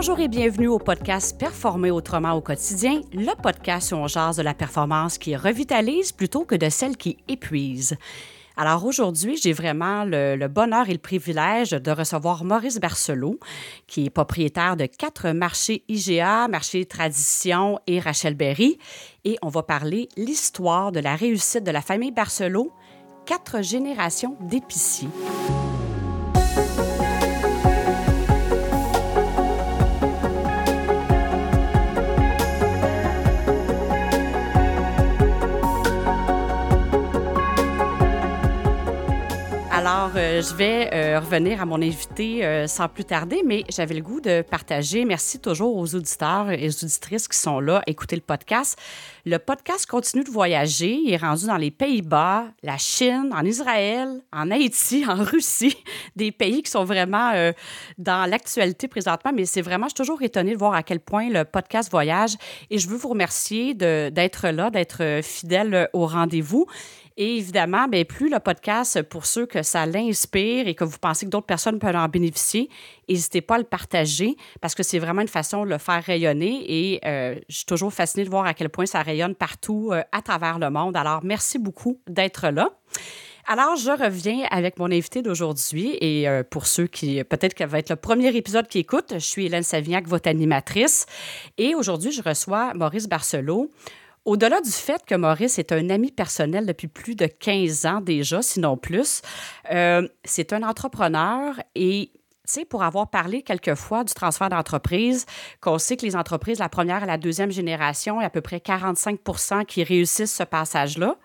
Bonjour et bienvenue au podcast Performer autrement au quotidien, le podcast où on jase de la performance qui revitalise plutôt que de celle qui épuise. Alors aujourd'hui, j'ai vraiment le, bonheur et le privilège de recevoir Maurice Barcelot, qui est propriétaire de quatre marchés IGA, Marché Tradition et Rachel Berry. Et on va parler l'histoire de la réussite de la famille Barcelot, quatre générations d'épiciers. Alors, euh, je vais euh, revenir à mon invité euh, sans plus tarder, mais j'avais le goût de partager. Merci toujours aux auditeurs et aux auditrices qui sont là, écouter le podcast. Le podcast continue de voyager. Il est rendu dans les Pays-Bas, la Chine, en Israël, en Haïti, en Russie, des pays qui sont vraiment dans l'actualité présentement. Mais c'est vraiment, je suis toujours étonnée de voir à quel point le podcast voyage. Et je veux vous remercier d'être là, d'être fidèle au rendez-vous. Et évidemment, bien, plus le podcast, pour ceux que ça l'inspire et que vous pensez que d'autres personnes peuvent en bénéficier, n'hésitez pas à le partager parce que c'est vraiment une façon de le faire rayonner et euh, je suis toujours fascinée de voir à quel point ça rayonne partout euh, à travers le monde. Alors, merci beaucoup d'être là. Alors, je reviens avec mon invité d'aujourd'hui et euh, pour ceux qui, peut-être que va être le premier épisode qui écoutent, je suis Hélène Savignac, votre animatrice et aujourd'hui, je reçois Maurice Barcelot. Au-delà du fait que Maurice est un ami personnel depuis plus de 15 ans déjà, sinon plus, euh, c'est un entrepreneur et sais, pour avoir parlé quelquefois du transfert d'entreprise, qu'on sait que les entreprises, la première et la deuxième génération, il y a à peu près 45% qui réussissent ce passage-là.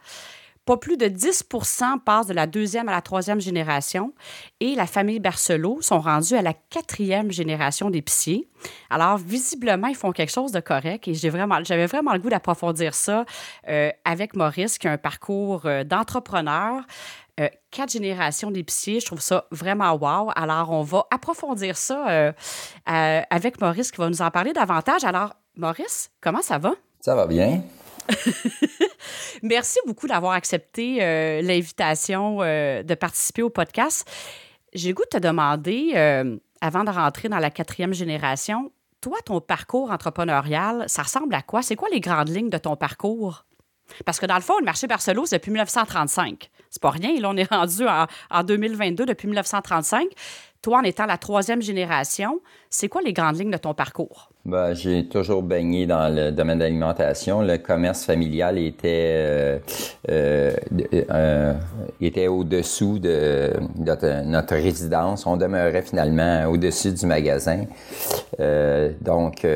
Pas plus de 10% passent de la deuxième à la troisième génération et la famille Bercelot sont rendus à la quatrième génération d'épiciers. Alors, visiblement, ils font quelque chose de correct et j'ai vraiment, j'avais vraiment le goût d'approfondir ça euh, avec Maurice, qui a un parcours euh, d'entrepreneur. Euh, quatre générations d'épiciers, je trouve ça vraiment wow. Alors, on va approfondir ça avec Maurice qui va nous en parler davantage. Alors, Maurice, comment ça va? Ça va bien. Merci beaucoup d'avoir accepté euh, l'invitation euh, de participer au podcast. J'ai le goût de te demander, euh, avant de rentrer dans la quatrième génération, toi, ton parcours entrepreneurial, ça ressemble à quoi? C'est quoi les grandes lignes de ton parcours? Parce que dans le fond, le marché Barcelo, c'est depuis 1935. C'est pas rien. Là, on est rendu en, en 2022 depuis 1935. Toi, en étant la troisième génération, c'est quoi les grandes lignes de ton parcours? Ben, j'ai toujours baigné dans le domaine de l'alimentation. Le commerce familial était euh, euh, euh était au-dessous de, notre, résidence. On demeurait finalement au-dessus du magasin. Donc,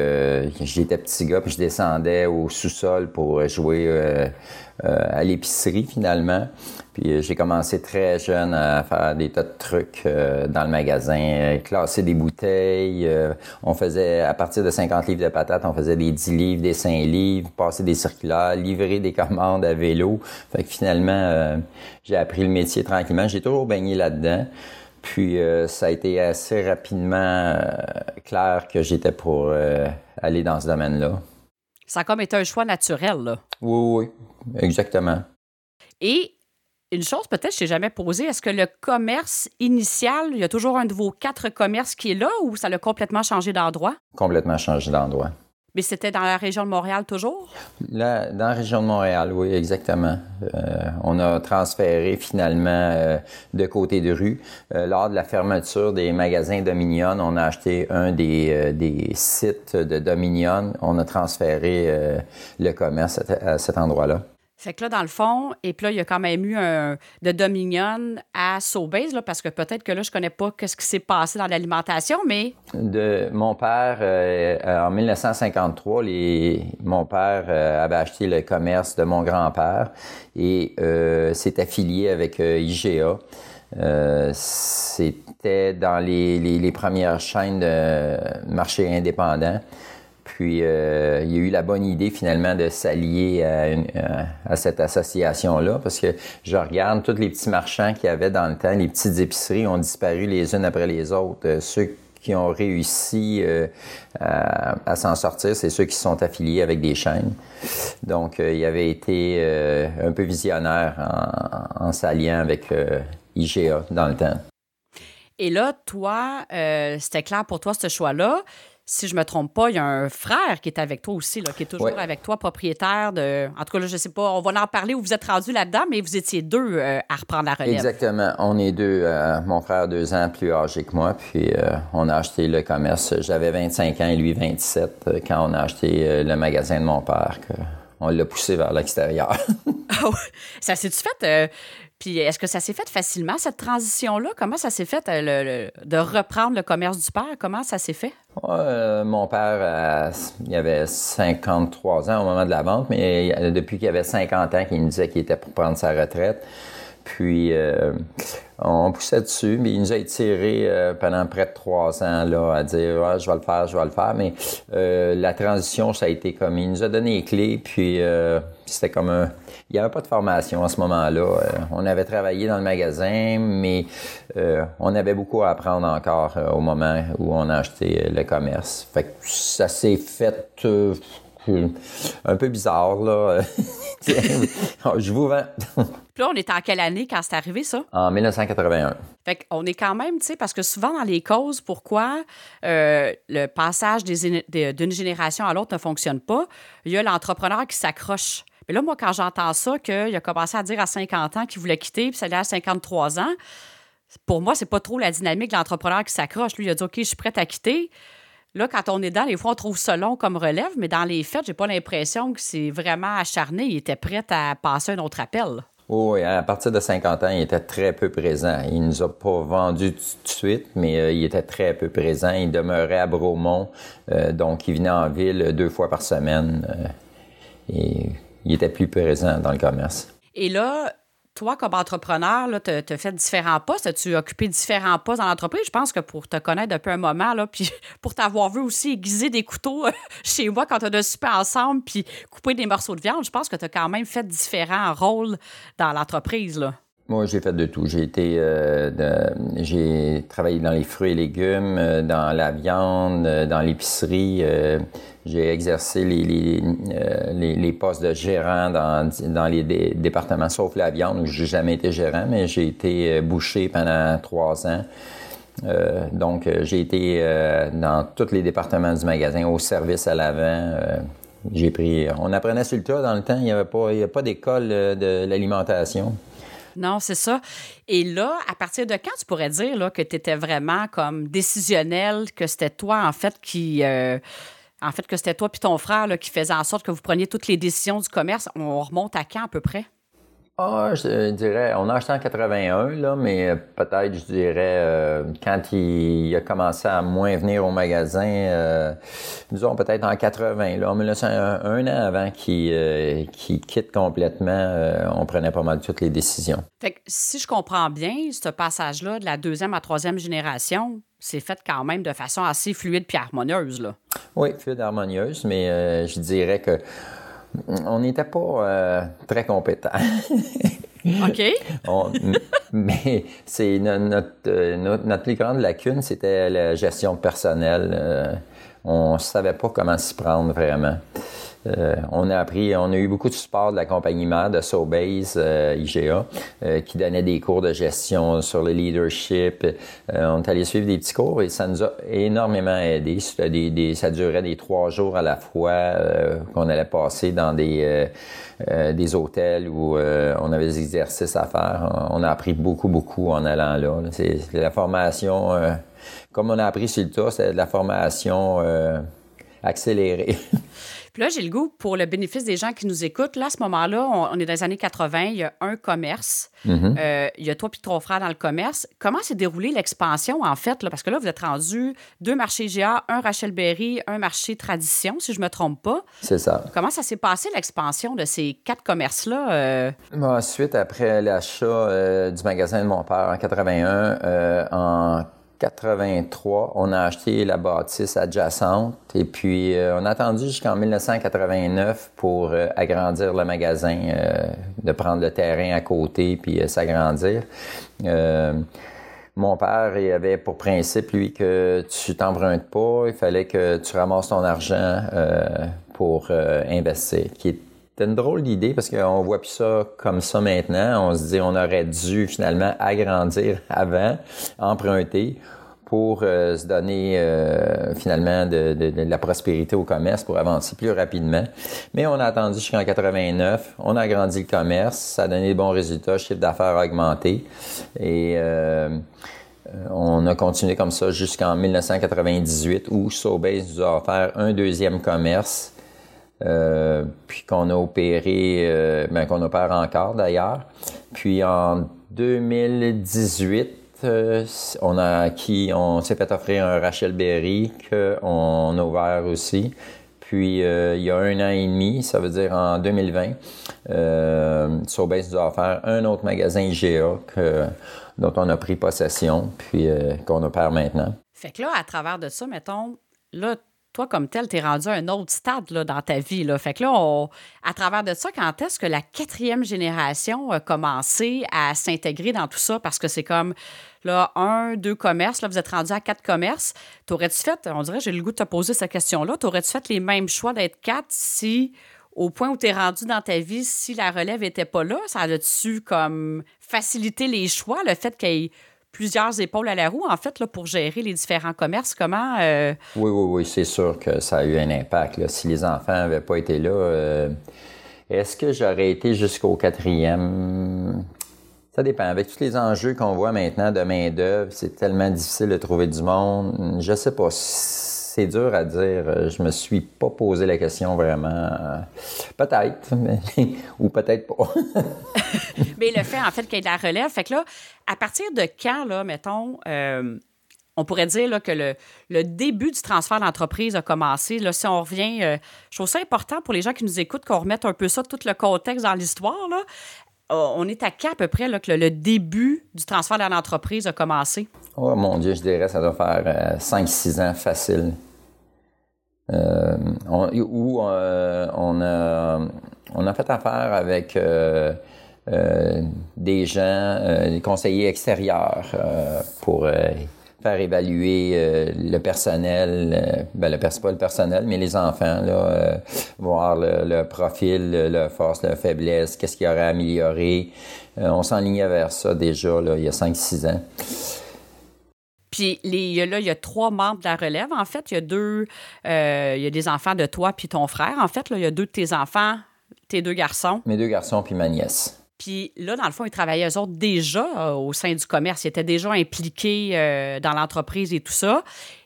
j'étais petit gars, puis je descendais au sous-sol pour jouer à l'épicerie finalement. Puis j'ai commencé très jeune à faire des tas de trucs dans le magasin, classer des bouteilles. on faisait à partir de 50 livres de patates, on faisait des 10 livres, des 5 livres, passer des circulaires, livrer des commandes à vélo. Fait que finalement, euh, j'ai appris le métier tranquillement. J'ai toujours baigné là-dedans. Puis euh, ça a été assez rapidement euh, clair que j'étais pour aller dans ce domaine-là. Ça a comme été un choix naturel, là. Oui, oui, exactement. Et une chose peut-être je t'ai jamais posée, est-ce que le commerce initial, il y a toujours un de vos quatre commerces qui est là ou ça l'a complètement changé d'endroit? Complètement changé d'endroit. Mais c'était dans la région de Montréal toujours? Là, dans la région de Montréal, oui, exactement. Euh, on a transféré finalement euh, de côté de rue. Euh, lors de la fermeture des magasins Dominion, on a acheté un des, des sites de Dominion. On a transféré le commerce à cet endroit-là. Fait que là, dans le fond, et puis là, il y a quand même eu un de Dominion à Sobeys, là, parce que peut-être que là, je connais pas ce qui s'est passé dans l'alimentation, mais... De mon père, euh, en 1953, les, mon père euh, avait acheté le commerce de mon grand-père et euh, s'est affilié avec IGA. C'était dans les, premières chaînes de marché indépendant. Puis euh, il y a eu la bonne idée finalement de s'allier à, cette association-là parce que je regarde tous les petits marchands qu'il y avait dans le temps, les petites épiceries ont disparu les unes après les autres. Euh, ceux qui ont réussi euh, à, s'en sortir, c'est ceux qui sont affiliés avec des chaînes. Donc, il avait été un peu visionnaire en, s'alliant avec IGA dans le temps. Et là, toi, c'était clair pour toi ce choix-là si je me trompe pas, il y a un frère qui est avec toi aussi, là, qui est toujours avec toi, propriétaire de. En tout cas, là, je sais pas, on va en parler où vous êtes rendu là-dedans, mais vous étiez deux euh, à reprendre la relève. Exactement. On est deux. Euh, mon frère, deux ans plus âgé que moi, puis euh, on a acheté le commerce. J'avais 25 ans et lui 27 quand on a acheté le magasin de mon père. on l'a poussé vers l'extérieur. Ah ça s'est-tu fait puis est-ce que ça s'est fait facilement, cette transition-là? Comment ça s'est fait euh, de reprendre le commerce du père? Comment ça s'est fait? Euh, mon père, euh, il avait 53 ans au moment de la vente, mais depuis qu'il avait 50 ans, qu'il nous disait qu'il était pour prendre sa retraite. Puis on poussait dessus, mais il nous a étiré pendant près de trois ans là, à dire je vais le faire, je vais le faire. Mais la transition, ça a été comme il nous a donné les clés, puis c'était comme un il n'y avait pas de formation à ce moment-là. Euh, on avait travaillé dans le magasin, mais euh, on avait beaucoup à apprendre encore euh, au moment où on a acheté le commerce. Fait que ça s'est fait un peu bizarre, là. Je vous vends. Puis là, on est en quelle année quand c'est arrivé, ça? En 1981. Fait qu'on est quand même, tu sais, parce que souvent dans les causes, pourquoi le passage d'une génération à l'autre ne fonctionne pas, il y a l'entrepreneur qui s'accroche. Mais là, moi, quand j'entends ça, qu'il a commencé à dire à 50 ans qu'il voulait quitter, puis ça allait à 53 ans, pour moi, c'est pas trop la dynamique de l'entrepreneur qui s'accroche. Lui, il a dit OK, je suis prête à quitter. Là, quand on est dans, les fois, on trouve ça long comme relève, mais dans les faits, j'ai pas l'impression que c'est vraiment acharné. Il était prêt à passer un autre appel. Oui, à partir de 50 ans, il était très peu présent. Il nous a pas vendu tout de suite, mais euh, il était très peu présent. Il demeurait à Bromont, euh, donc il venait en ville deux fois par semaine. Euh, et il était plus présent dans le commerce. Et là, toi, comme entrepreneur, tu as, fait différents postes, tu as occupé différents postes dans l'entreprise? Je pense que pour te connaître depuis un moment, là, puis pour t'avoir vu aussi aiguiser des couteaux euh, chez moi quand on a super ensemble, puis couper des morceaux de viande, je pense que tu as quand même fait différents rôles dans l'entreprise. Moi, j'ai fait de tout. J'ai été, euh, j'ai travaillé dans les fruits et légumes, euh, dans la viande, dans l'épicerie. J'ai exercé les, euh, les, les, postes de gérant dans, dans les départements, sauf la viande, où j'ai jamais été gérant, mais j'ai été euh, boucher pendant trois ans. Euh, donc, j'ai été dans tous les départements du magasin, au service à l'avant. j'ai pris. On apprenait sur le tas dans le temps. Il n'y avait pas, pas d'école de l'alimentation. Non, c'est ça. Et là, à partir de quand tu pourrais dire là, que tu étais vraiment comme décisionnel, que c'était toi, en fait, qui en fait, que c'était toi et ton frère qui faisaient en sorte que vous preniez toutes les décisions du commerce. On remonte à quand à peu près? Ah, je dirais, on a acheté en 81, là, mais peut-être, je dirais, euh, quand il, a commencé à moins venir au magasin, euh, disons peut-être en 80, là, laissé un, un, an avant qu'il euh, quitte complètement, on prenait pas mal toutes les décisions. Fait que si je comprends bien, ce passage-là de la deuxième à troisième génération, c'est fait quand même de façon assez fluide puis harmonieuse, là. Oui, fluide, harmonieuse, mais je dirais que on n'était pas euh, très compétents. OK. mais c'est notre, euh, notre, notre, plus grande lacune, c'était la gestion personnelle. Euh, on ne savait pas comment s'y prendre vraiment. Euh, on a appris, on a eu beaucoup de support de la compagnie mère de Sobase euh, IGA euh, qui donnait des cours de gestion sur le leadership. on est allé suivre des petits cours et ça nous a énormément aidé. ça durait des trois jours à la fois qu'on allait passer dans des des hôtels où on avait des exercices à faire. On a appris beaucoup beaucoup en allant là. C'est la formation, comme on a appris sur le tas, c'est de la formation accélérée. Puis là, j'ai le goût, pour le bénéfice des gens qui nous écoutent, là, à ce moment-là, on, est dans les années 80, il y a un commerce, mm-hmm. euh, il y a toi puis ton frère dans le commerce. Comment s'est déroulée l'expansion, en fait? Là? Parce que là, vous êtes rendu deux marchés GA, un Rachel Berry, un marché Tradition, si je me trompe pas. C'est ça. Comment ça s'est passé, l'expansion de ces quatre commerces-là? Euh? Ensuite, après l'achat euh, du magasin de mon père en 81, en 83, on a acheté la bâtisse adjacente et puis euh, on a attendu jusqu'en 1989 pour euh, agrandir le magasin, euh, de prendre le terrain à côté puis s'agrandir. mon père avait pour principe, lui, que tu t'empruntes pas, il fallait que tu ramasses ton argent pour investir, une drôle d'idée parce qu'on voit plus ça comme ça maintenant. On se dit on aurait dû finalement agrandir avant, emprunter pour se donner finalement de, de, la prospérité au commerce, pour avancer plus rapidement. Mais on a attendu jusqu'en 89, on a agrandi le commerce, ça a donné de bons résultats, chiffre d'affaires a augmenté. Et euh, on a continué comme ça jusqu'en 1998 où Sobase nous a offert un deuxième commerce, euh, puis qu'on a opéré, euh, ben, qu'on opère encore d'ailleurs. Puis en 2018, on a acquis, on s'est fait offrir un Rachel Berry qu'on a ouvert aussi. Puis il y a un an et demi, ça veut dire en 2020, euh, Sobase nous a offert un autre magasin IGA que dont on a pris possession, puis euh, qu'on opère maintenant. Fait que là, à travers de ça, mettons, là, toi, comme tel, tu es rendu à un autre stade là, dans ta vie. Là. Fait que là, à travers de ça, quand est-ce que la quatrième génération a commencé à s'intégrer dans tout ça? Parce que c'est comme, là, un, deux commerces, là, vous êtes rendu à quatre commerces. T'aurais-tu fait, on dirait, j'ai le goût de te poser cette question-là, t'aurais-tu fait les mêmes choix d'être quatre si au point où tu es rendu dans ta vie, si la relève n'était pas là, ça a-tu comme facilité les choix, le fait qu'il y ait plusieurs épaules à la roue, en fait, là, pour gérer les différents commerces? Comment. Euh, oui, oui, oui, c'est sûr que ça a eu un impact. Si les enfants n'avaient pas été là, euh, est-ce que j'aurais été jusqu'au quatrième? Ça dépend. Avec tous les enjeux qu'on voit maintenant de main-d'œuvre, c'est tellement difficile de trouver du monde. Je sais pas c'est dur à dire. Euh, je me suis pas posé la question vraiment. Euh, peut-être, ou peut-être pas. mais le fait, en fait, qu'il y ait de la relève, fait que là, à partir de quand, là, mettons, euh, on pourrait dire là, que le, début du transfert d'entreprise a commencé. Là, si on revient, je trouve ça important pour les gens qui nous écoutent qu'on remette un peu ça, tout le contexte dans l'histoire. Là. on est à quand à peu près là, que le, début du transfert de l'entreprise a commencé? Oh mon Dieu, je dirais ça doit faire 5-6 ans facile. Euh, on, où euh, on, a, on a fait affaire avec euh, des gens, des conseillers extérieurs pour faire évaluer le personnel, ben le, pas le personnel, mais les enfants, là, voir le, profil, leur force, leur faiblesse, qu'est-ce qu'il y aurait à améliorer. on s'enlignait vers ça déjà là, il y a 5-6 ans. Puis les, là, il y a trois membres de la relève. En fait, il y a deux, euh, il y a des enfants de toi puis ton frère. En fait, là, il y a deux de tes enfants, tes deux garçons. Mes deux garçons puis ma nièce. Puis là, dans le fond, ils travaillaient eux autres déjà euh, au sein du commerce. Ils étaient déjà impliqués euh, dans l'entreprise et tout ça.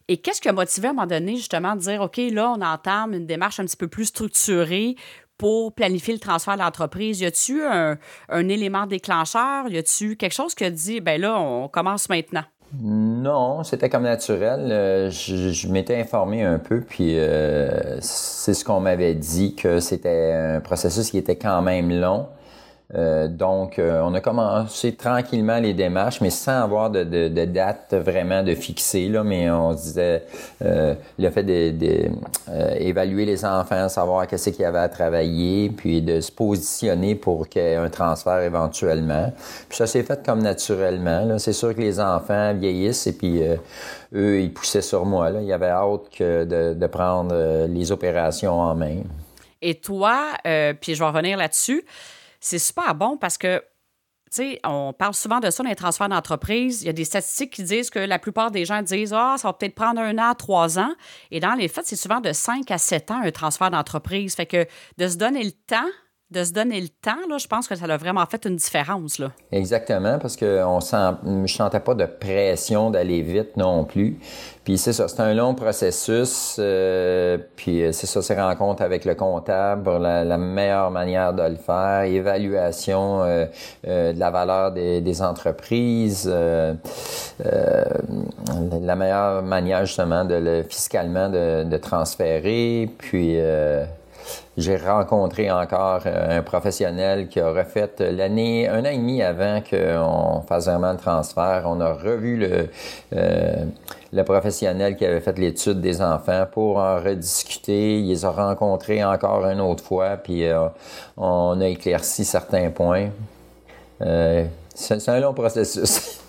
Et qu'est-ce qui a motivé à un moment donné, justement, de dire, OK, là, on entame une démarche un petit peu plus structurée pour planifier le transfert de l'entreprise? Y a-tu un, un, élément déclencheur? Y a-tu quelque chose qui a dit, ben là, on commence maintenant? Non, c'était comme naturel. Euh, je, m'étais informé un peu, puis euh, c'est ce qu'on m'avait dit, que c'était un processus qui était quand même long. Euh, donc, euh, on a commencé tranquillement les démarches, mais sans avoir de, date vraiment de fixer. Là, mais on disait euh, le fait d'évaluer les enfants, savoir qu'est-ce qu'il y avait à travailler, puis de se positionner pour qu'il y ait un transfert éventuellement. Puis ça s'est fait comme naturellement. C'est sûr que les enfants vieillissent et puis eux, ils poussaient sur moi. Là. Il y avait hâte que de, de prendre les opérations en main. Et toi, puis je vais revenir là-dessus c'est super bon parce que, tu sais, on parle souvent de ça dans les transferts d'entreprise. Il y a des statistiques qui disent que la plupart des gens disent Ah, ça va peut-être prendre un an, trois ans. Et dans les faits, c'est souvent de cinq à sept ans un transfert d'entreprise. Fait que de se donner le temps, de se donner le temps, là, je pense que ça a vraiment fait une différence. Là. Exactement, parce que on sent, je ne sentais pas de pression d'aller vite non plus. Puis c'est ça, c'est un long processus. Euh, puis c'est ça, c'est rencontre avec le comptable pour la, meilleure manière de le faire, évaluation euh, euh, de la valeur des, des entreprises, la meilleure manière justement de le fiscalement de, de transférer, puis j'ai rencontré encore euh, un professionnel qui a refait l'année, un an et demi avant qu'on fasse vraiment le transfert. On a revu le, euh, le professionnel qui avait fait l'étude des enfants pour en rediscuter. Il les a rencontrés encore une autre fois, puis euh, on a éclairci certains points. c'est un long processus.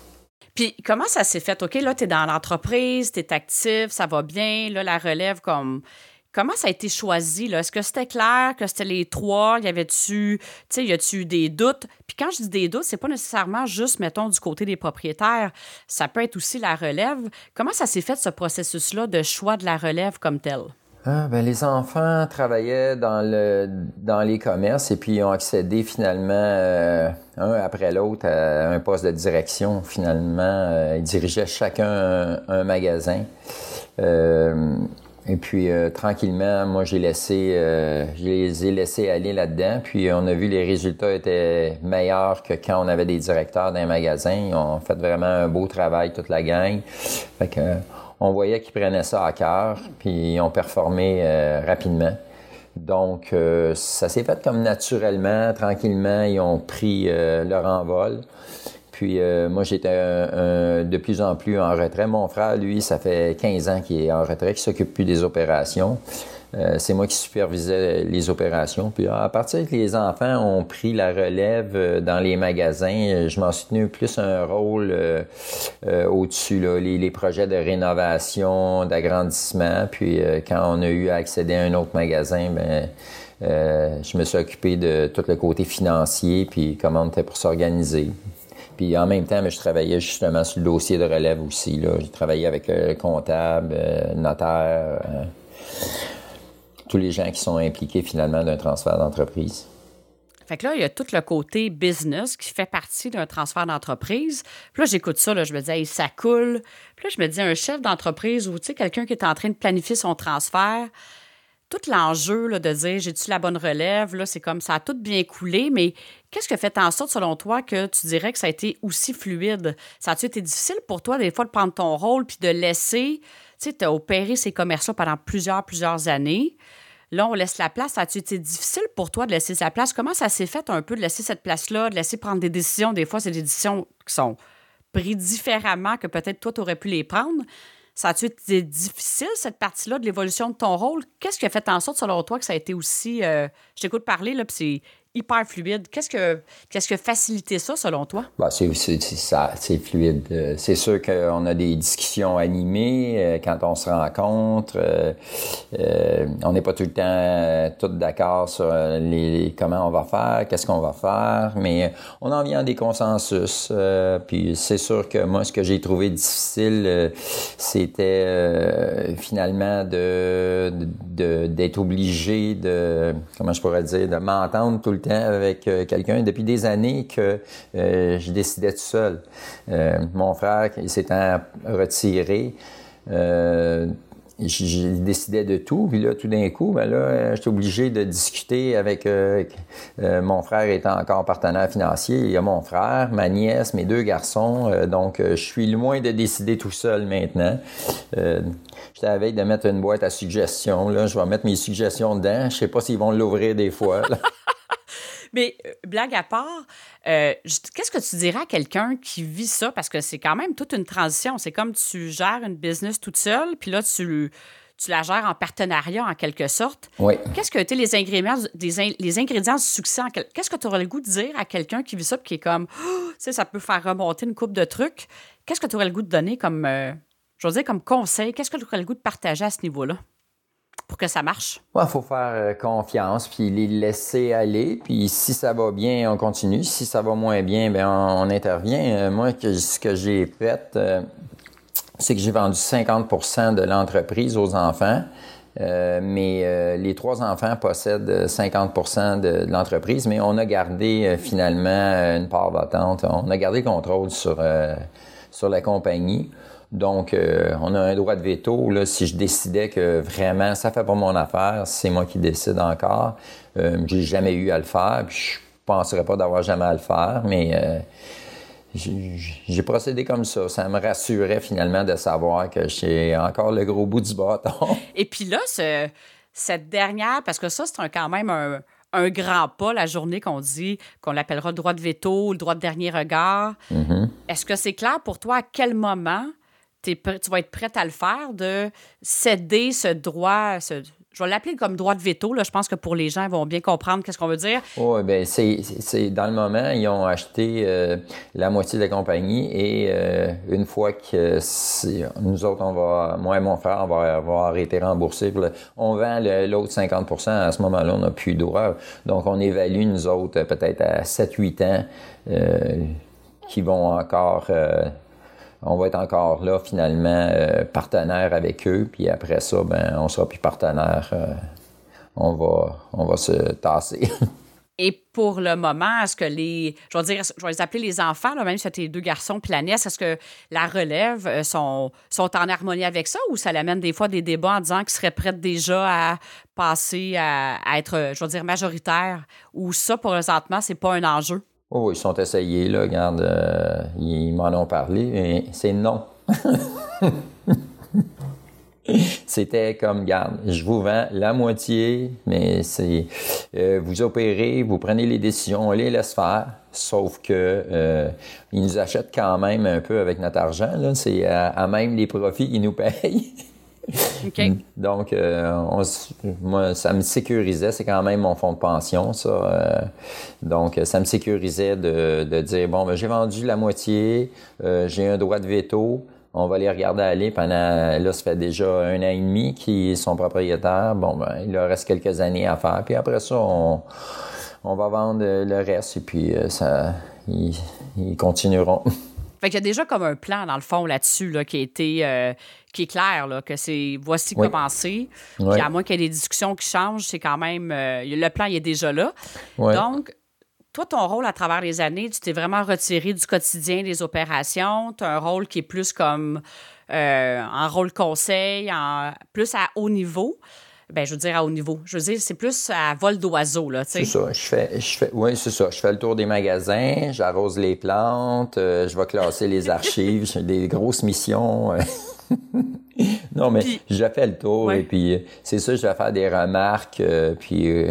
Puis comment ça s'est fait? OK, là, tu es dans l'entreprise, tu es actif, ça va bien, là, la relève comme Comment ça a été choisi? Est-ce que c'était clair que c'était les trois? Y avait-tu, des doutes? Puis quand je dis des doutes, c'est pas nécessairement juste, mettons, du côté des propriétaires. Ça peut être aussi la relève. Comment ça s'est fait, ce processus-là de choix de la relève comme tel? Ah, ben, les enfants travaillaient dans, le, les commerces et puis ont accédé finalement, euh, un après l'autre, à un poste de direction. Finalement, euh, ils dirigeaient chacun un, magasin. Euh, et puis, tranquillement, moi, j'ai laissé, je les ai laissés aller là-dedans. Puis, on a vu les résultats étaient meilleurs que quand on avait des directeurs d'un magasin. Ont fait vraiment un beau travail, toute la gang. Fait que, on voyait qu'ils prenaient ça à cœur, puis ils ont performé euh, rapidement. Donc, euh, ça s'est fait comme naturellement, tranquillement, ils ont pris euh, leur envol. Puis moi, j'étais de plus en plus en retrait. Mon frère, lui, ça fait 15 ans qu'il est en retrait, qu'il s'occupe plus des opérations. Euh, c'est moi qui supervisais les opérations. Puis à partir que les enfants ont pris la relève euh, dans les magasins, euh, je m'en suis tenu plus un rôle au-dessus, les, les, projets de rénovation, d'agrandissement. Puis quand on a eu à accéder à un autre magasin, ben je me suis occupé de tout le côté financier, puis comment on était pour s'organiser. Puis en même temps, ben, je travaillais justement sur le dossier de relève aussi. Là. J'ai travaillé avec le comptable, notaire tous les gens qui sont impliqués finalement d'un transfert d'entreprise. Fait que là, il y a tout le côté business qui fait partie d'un transfert d'entreprise. Puis là, j'écoute ça, là, je me dis, ça coule. Puis là, je me dis, un chef d'entreprise ou, tu sais, quelqu'un qui est en train de planifier son transfert, tout l'enjeu de dire, j'ai-tu la bonne relève, là, c'est comme ça a tout bien coulé, mais qu'est-ce qui fait en sorte, selon toi, que tu dirais que ça a été aussi fluide? Ça a-tu été difficile pour toi, des fois, de prendre ton rôle puis de laisser, tu sais, tu as opéré ces commerces-là pendant plusieurs, plusieurs années? Là, on laisse la place. Ça a été difficile pour toi de laisser sa place? Comment ça s'est fait un peu de laisser cette place-là, de laisser prendre des décisions? Des fois, c'est des décisions qui sont prises différemment que peut-être toi, tu aurais pu les prendre. Ça a-tu été difficile, cette partie-là de l'évolution de ton rôle? Qu'est-ce qui a fait en sorte, selon toi, que ça a été aussi. Euh, je t'écoute parler, là, puis hyper fluide. Qu'est-ce que qu'est-ce que facilité ça selon toi? Bah, c'est ça, c'est fluide. Euh, c'est sûr qu'on a des discussions animées euh, quand on se rencontre. Euh, on n'est pas tout le temps tout d'accord sur les, comment on va faire, qu'est-ce qu'on va faire, mais on en vient à des consensus. puis c'est sûr que moi, ce que j'ai trouvé difficile, c'était finalement de d'être obligé de comment je pourrais dire de m'entendre tout le avec euh, quelqu'un depuis des années que euh, je décidais tout seul. Euh, mon frère, il s'était retiré j'ai décidé de tout. Puis là, tout d'un coup, ben là, j'étais obligé de discuter avec mon frère étant encore partenaire financier. Il y a mon frère, ma nièce, mes deux garçons. donc, je suis loin de décider tout seul maintenant. j'étais à veille de mettre une boîte à suggestions. Là, je vais mettre mes suggestions dedans. Je sais pas s'ils vont l'ouvrir des fois. Mais euh, blague à part, euh, qu'est-ce que tu dirais à quelqu'un qui vit ça? Parce que c'est quand même toute une transition. C'est comme tu gères une business toute seule, puis là, tu, tu la gères en partenariat en quelque sorte. Oui. Qu'est-ce que été les ingrédients, des, les ingrédients du succès? Qu'est-ce que tu aurais le goût de dire à quelqu'un qui vit ça et qui est comme, oh, tu sais, ça peut faire remonter une coupe de trucs? Qu'est-ce que tu aurais le goût de donner comme, euh, je veux dire, comme conseil? Qu'est-ce que tu aurais le goût de partager à ce niveau-là? Pour que ça marche? Il faut faire euh, confiance, puis les laisser aller. Puis si ça va bien, on continue. Si ça va moins bien, bien on, intervient. Euh, moi, ce que j'ai fait, euh, c'est que j'ai vendu 50% de l'entreprise aux enfants. mais les trois enfants possèdent 50% de, l'entreprise, mais on a gardé finalement une part votante. On a gardé le contrôle sur, sur la compagnie. Donc, euh, on a un droit de veto. Là, si je décidais que vraiment ça fait pas mon affaire, c'est moi qui décide encore. Euh, j'ai jamais eu à le faire, puis je penserais pas d'avoir jamais à le faire, mais euh, j'ai procédé comme ça. Ça me rassurait finalement de savoir que j'ai encore le gros bout du bâton. Et puis là, cette dernière, parce que ça, c'est quand même un, grand pas, la journée qu'on dit qu'on l'appellera le droit de veto, le droit de dernier regard. Mm-hmm. Est-ce que c'est clair pour toi à quel moment tu vas être prête à le faire, de céder ce droit, je vais l'appeler comme droit de veto. Là. Je pense que pour les gens, ils vont bien comprendre qu'est-ce qu'on veut dire. Oui, bien, c'est dans le moment, ils ont acheté euh, la moitié de la compagnie et euh, une fois que nous autres, on va, moi et mon frère, on va avoir été remboursés. on vend l'autre 50% à ce moment-là, on n'a plus droit. Donc, on évalue, nous autres, peut-être à 7-8 ans, euh, qui vont encore on va être encore là finalement euh, partenaire avec eux, puis après ça, ben on sera plus partenaire. Euh, on va on va se tasser. Et pour le moment, est-ce que les, je vais dire, je vais les appeler les enfants, là, même si c'était deux garçons planètes, est-ce que la relève euh, sont, sont en harmonie avec ça ou ça l'amène des fois des débats en disant qu'ils seraient prêts déjà à passer à, être, je vais dire, majoritaire ou ça, pour présentement, c'est pas un enjeu? Oh, ils sont essayés, là, regarde, euh, ils m'en ont parlé, mais c'est non. C'était comme, garde, je vous vends la moitié, mais c'est, euh, vous opérez, vous prenez les décisions, on les laisse faire. Sauf que euh, ils nous achètent quand même un peu avec notre argent. Là, c'est à, même les profits qu'ils nous payent. Donc, euh, moi, ça me sécurisait. C'est quand même mon fonds de pension, ça. Euh, donc, ça me sécurisait de, dire, bon, ben, j'ai vendu la moitié, euh, j'ai un droit de veto. On va les regarder aller pendant, là, ça fait déjà un an et demi qu'ils sont propriétaires. Bon, ben, il leur reste quelques années à faire. Puis après ça, on, va vendre le reste et puis ça, ils continueront. Fait qu'il y a déjà comme un plan, dans le fond, là-dessus, là, qui a été, euh, qui est clair, là, que c'est voici comment c'est. Puis à moins qu'il y ait des discussions qui changent, c'est quand même, euh, le plan, il est déjà là. Donc, toi, ton rôle à travers les années, tu t'es vraiment retiré du quotidien des opérations. Tu as un rôle qui est plus comme euh, en rôle conseil, en, plus à haut niveau ben, je veux dire à haut niveau. Je veux dire, c'est plus à vol d'oiseau, là, tu sais. C'est ça. Je fais, je fais, oui, c'est ça. Je fais le tour des magasins, j'arrose les plantes, euh, je vais classer les archives, j'ai des grosses missions. Euh. non, mais j'ai fait le tour et puis euh, c'est ça, je vais faire des remarques, puis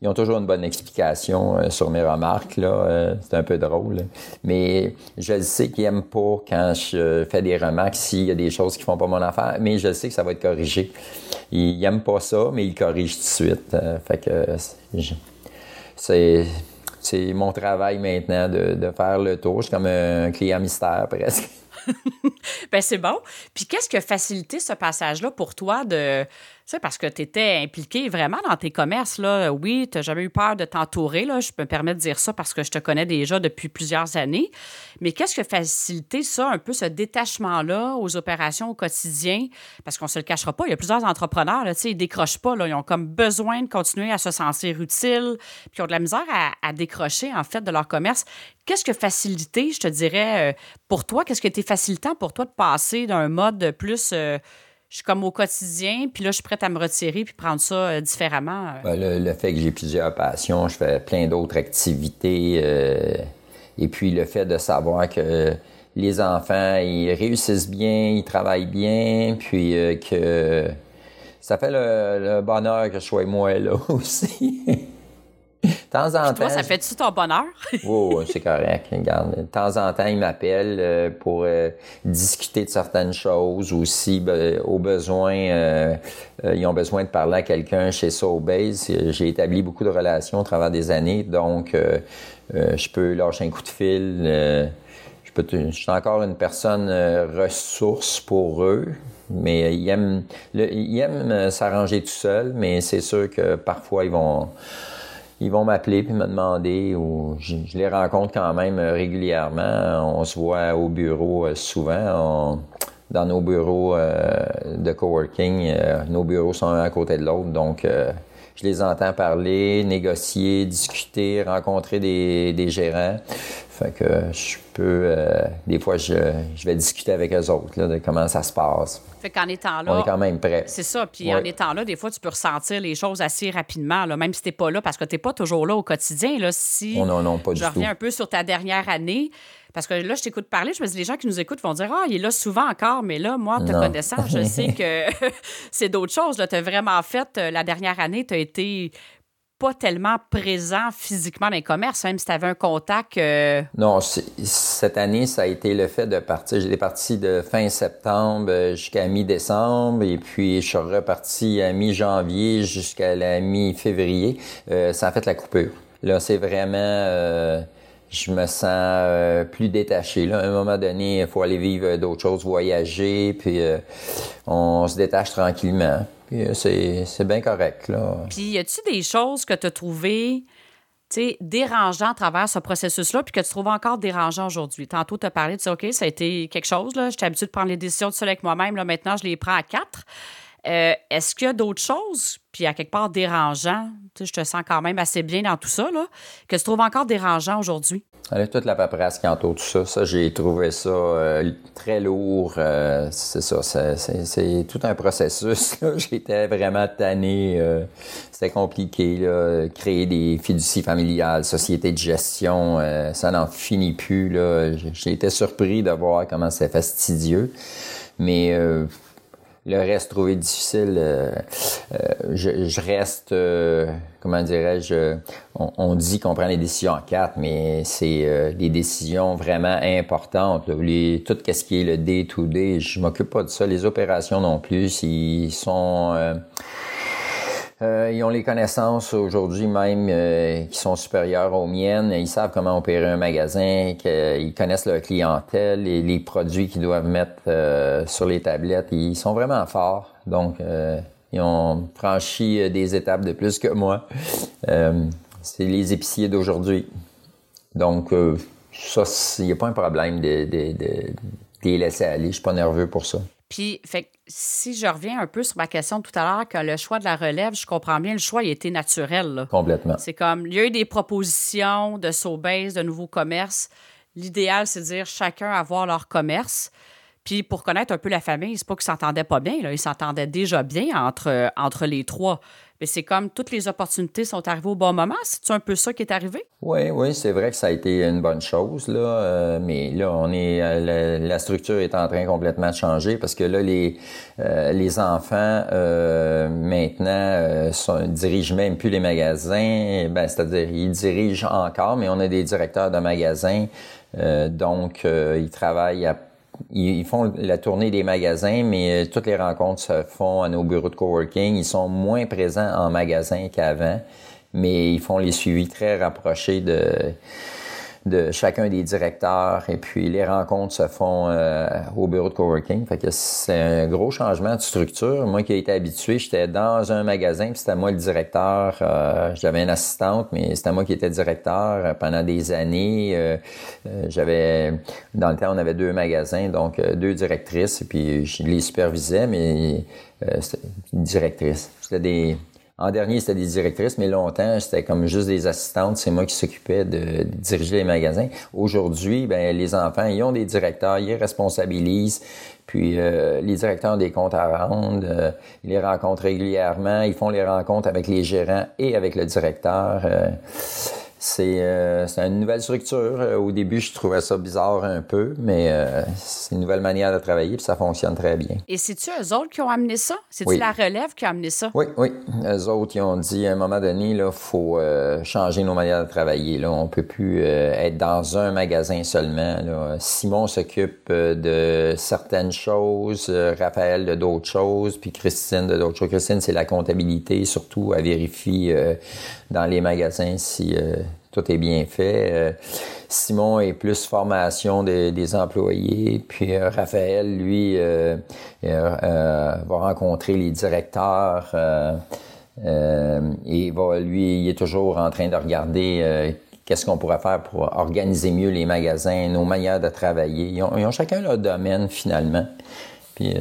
ils ont toujours une bonne explication euh, sur mes remarques. Là, c'est un peu drôle. Mais je sais qu'ils n'aiment pas quand je fais des remarques s'il y a des choses qui font pas mon affaire. Mais je sais que ça va être corrigé. Ils n'aiment pas ça, mais ils corrigent tout de suite. Euh, fait que c'est c'est mon travail maintenant de, de, faire le tour. Je suis comme un client mystère presque. ben c'est bon. Puis qu'est-ce qui a facilité ce passage-là pour toi de sais, parce que tu étais impliqué vraiment dans tes commerces. Là? Oui, tu n'as jamais eu peur de t'entourer. Là. Je peux me permettre de dire ça parce que je te connais déjà depuis plusieurs années. Mais qu'est-ce qui a facilité ça, un peu ce détachement-là aux opérations au quotidien? Parce qu'on ne se le cachera pas, il y a plusieurs entrepreneurs, là, ils ne décrochent pas. Là. Ils ont comme besoin de continuer à se sentir utiles, puis ils ont de la misère à, décrocher, en fait, de leur commerce. Qu'est-ce que facilité, je te dirais, euh, pour toi? Qu'est-ce qui a été facilitant pour toi de passer d'un mode plus... Euh, je suis comme au quotidien, puis là, je suis prête à me retirer puis prendre ça euh, différemment. Euh. Ben, le, fait que j'ai plusieurs passions, je fais plein d'autres activités, et puis le fait de savoir que les enfants, ils réussissent bien, ils travaillent bien, puis que ça fait le, le, bonheur que je sois moi là aussi. De temps en temps. ça fait-tu ton bonheur? oui, c'est correct. Regarde, de temps en temps, ils m'appellent euh, pour euh, discuter de certaines choses ou si, au besoin, euh, ils ont besoin de parler à quelqu'un chez Soulbase. J'ai établi beaucoup de relations au travers des années, donc je peux lâcher un coup de fil. je, peux je suis encore une personne ressource pour eux mais ils aiment, ils aiment s'arranger tout seul, mais c'est sûr que parfois ils vont ils vont m'appeler puis me demander ou je, les rencontre quand même euh, régulièrement. On se voit au bureau euh, souvent. dans nos bureaux euh, de coworking, nos bureaux sont un à côté de l'autre, donc je les entends parler, négocier, discuter, rencontrer des, des gérants. Fait que je peux, des fois, je, je, vais discuter avec eux autres là, de comment ça se passe. Fait qu'en étant là. On est quand même prêt. C'est ça. Puis en étant là, des fois, tu peux ressentir les choses assez rapidement, là, même si tu n'es pas là, parce que tu n'es pas toujours là au quotidien. Là, si oh non, non, pas je reviens un peu sur ta dernière année, parce que là, je t'écoute parler, je me dis, les gens qui nous écoutent vont dire, ah, il est là souvent encore, mais là, moi, te connaissant, je sais que c'est d'autres choses. Tu as vraiment fait, euh, la dernière année, tu as été pas tellement présent physiquement dans les commerces, même si tu avais un contact. Euh, non, cette année, ça a été le fait de partir. J'étais parti de fin septembre jusqu'à mi-décembre et puis je suis reparti à mi-janvier jusqu'à la mi-février. ça a fait la coupure. Là, c'est vraiment je me sens euh, plus détaché. Là. À un moment donné, il faut aller vivre d'autres choses, voyager, puis euh, on se détache tranquillement. Euh, c'est, bien correct. Là. Puis y a-tu des choses que tu as trouvées dérangeantes à travers ce processus-là, puis que tu trouves encore dérangeant aujourd'hui? Tantôt, tu as parlé, tu dis, OK, ça a été quelque chose, là. J'étais habitué de prendre les décisions tout seul avec moi-même, là. Maintenant, je les prends à quatre. Est-ce qu'il y a d'autres choses, puis à quelque part dérangeant, je te sens quand même assez bien dans tout ça, là, que tu trouves encore dérangeant aujourd'hui? Toute la paperasse qui entoure tout ça, ça j'ai trouvé ça euh, très lourd. Euh, c'est ça, c'est tout un processus. J'étais vraiment tanné. Euh, c'était compliqué. Là, créer des fiducies familiales, sociétés de gestion, ça n'en finit plus. J'ai été surpris de voir comment c'est fastidieux. Mais le reste trouvé difficile. Euh, euh, je, reste, euh, comment dirais-je, on, dit qu'on prend les décisions en quatre, mais c'est des décisions vraiment importantes. Les, tout ce qui est le day-to-day, je m'occupe pas de ça. Les opérations non plus, ils sont euh, ils ont les connaissances aujourd'hui même euh, qui sont supérieures aux miennes. Ils savent comment opérer un magasin, qu'ils connaissent leur clientèle et les produits qu'ils doivent mettre euh, sur les tablettes. Ils sont vraiment forts. Donc, ils ont franchi des étapes de plus que moi. c'est les épiciers d'aujourd'hui. Donc, ça, il n'y a pas un problème de, de, de, de les laisser aller. Je suis pas nerveux pour ça. Puis, fait si je reviens un peu sur ma question tout à l'heure, que le choix de la relève, je comprends bien, le choix il était naturel. Complètement. C'est comme, il y a eu des propositions de Sobase, de nouveaux commerces. L'idéal, c'est de dire chacun avoir leur commerce. Puis pour connaître un peu la famille, c'est pas qu'ils s'entendaient pas bien, là. ils s'entendaient déjà bien entre, entre les trois. C'est comme toutes les opportunités sont arrivées au bon moment. C'est un peu ça qui est arrivé? Oui, oui, c'est vrai que ça a été une bonne chose, là. Euh, mais là, on est euh, la, structure est en train complètement de changer parce que là, les, euh, les enfants maintenant sont, dirigent même plus les magasins. Ben, c'est-à-dire, ils dirigent encore, mais on a des directeurs de magasins. donc, ils travaillent à ils, font la tournée des magasins, mais euh, toutes les rencontres se font à nos bureaux de coworking. Ils sont moins présents en magasin qu'avant, mais ils font les suivis très rapprochés de de chacun des directeurs et puis les rencontres se font euh, au bureau de coworking. Fait que c'est un gros changement de structure. Moi qui ai été habitué, j'étais dans un magasin, puis c'était moi le directeur. Euh, j'avais une assistante, mais c'était moi qui étais directeur euh, pendant des années. j'avais dans le temps on avait deux magasins, donc deux directrices, et puis je les supervisais, mais directrice. C'était des en dernier, c'était des directrices, mais longtemps, c'était comme juste des assistantes. C'est moi qui s'occupais de, diriger les magasins. Aujourd'hui, ben les enfants, ils ont des directeurs, ils responsabilisent. Puis euh, les directeurs ont des comptes à rendre, euh, ils les rencontrent régulièrement, ils font les rencontres avec les gérants et avec le directeur. Euh, euh, c'est une nouvelle structure. Euh, au début, je trouvais ça bizarre un peu, mais euh, c'est une nouvelle manière de travailler puis ça fonctionne très bien. Et c'est-tu eux autres qui ont amené ça? C'est-tu la relève qui a amené ça? Oui, oui. Eux autres, ils ont dit à un moment donné, il faut changer nos manières de travailler. Là. On peut plus être dans un magasin seulement. Simon s'occupe de certaines choses, Raphaël de d'autres choses, puis Christine de d'autres choses. Christine, c'est la comptabilité, surtout, elle vérifie dans les magasins si est bien fait. Euh, Simon est plus formation des employés, puis euh, Raphaël, lui, euh, va rencontrer les directeurs et va, lui, il est toujours en train de regarder qu'est-ce qu'on pourrait faire pour organiser mieux les magasins, nos manières de travailler. Ils ont, chacun leur domaine finalement. Puis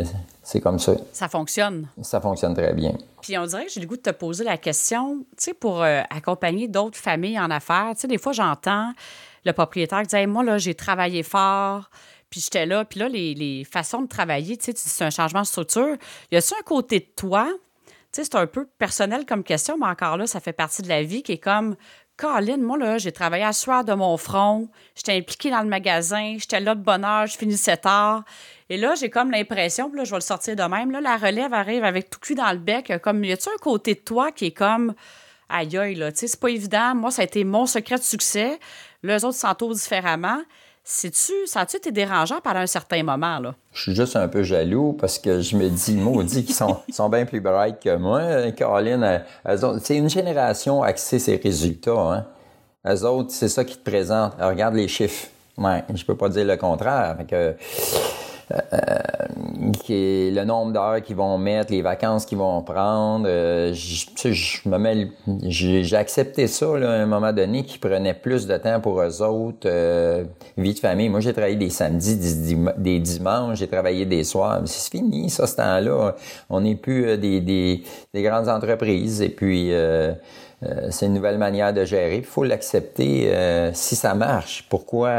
c'est comme ça. Ça fonctionne. Ça fonctionne très bien. Puis on dirait que j'ai le goût de te poser la question, tu sais, pour euh, accompagner d'autres familles en affaires. Tu sais, des fois, j'entends le propriétaire qui dit Moi, là, j'ai travaillé fort, puis j'étais là. Puis là, les, façons de travailler, tu sais, c'est un changement de structure. Y a-tu un côté de toi, tu sais, c'est un peu personnel comme question, mais encore là, ça fait partie de la vie qui est comme Caroline, moi, là, j'ai travaillé à soir de mon front, j'étais impliquée dans le magasin, j'étais là de bonne heure, je finissais tard. Et là, j'ai comme l'impression, là, je vais le sortir de même, là, la relève arrive avec tout cul dans le bec. Comme, y a-tu un côté de toi qui est comme, aïe aïe, là, tu sais, c'est pas évident. Moi, ça a été mon secret de succès. Les autres s'entourent différemment. C'est-tu, ça a-tu été dérangeant pendant un certain moment, là? Je suis juste un peu jaloux parce que je me dis, maudit, qu'ils sont, sont bien plus bright que moi. Caroline, c'est une génération axée ses résultats, hein. Eux autres, c'est ça qui te présente. regarde les chiffres. Ouais, je peux pas dire le contraire. que, euh, le nombre d'heures qu'ils vont mettre, les vacances qu'ils vont prendre. Euh, je, me mets, j'ai accepté ça à un moment donné qui prenait plus de temps pour eux autres. Euh, vie de famille. Moi, j'ai travaillé des samedis, des, dimanches, j'ai travaillé des soirs. C'est fini, ça, ce temps-là. On n'est plus des, des, des, grandes entreprises. Et puis, c'est une nouvelle manière de gérer. Il faut l'accepter si ça marche. Pourquoi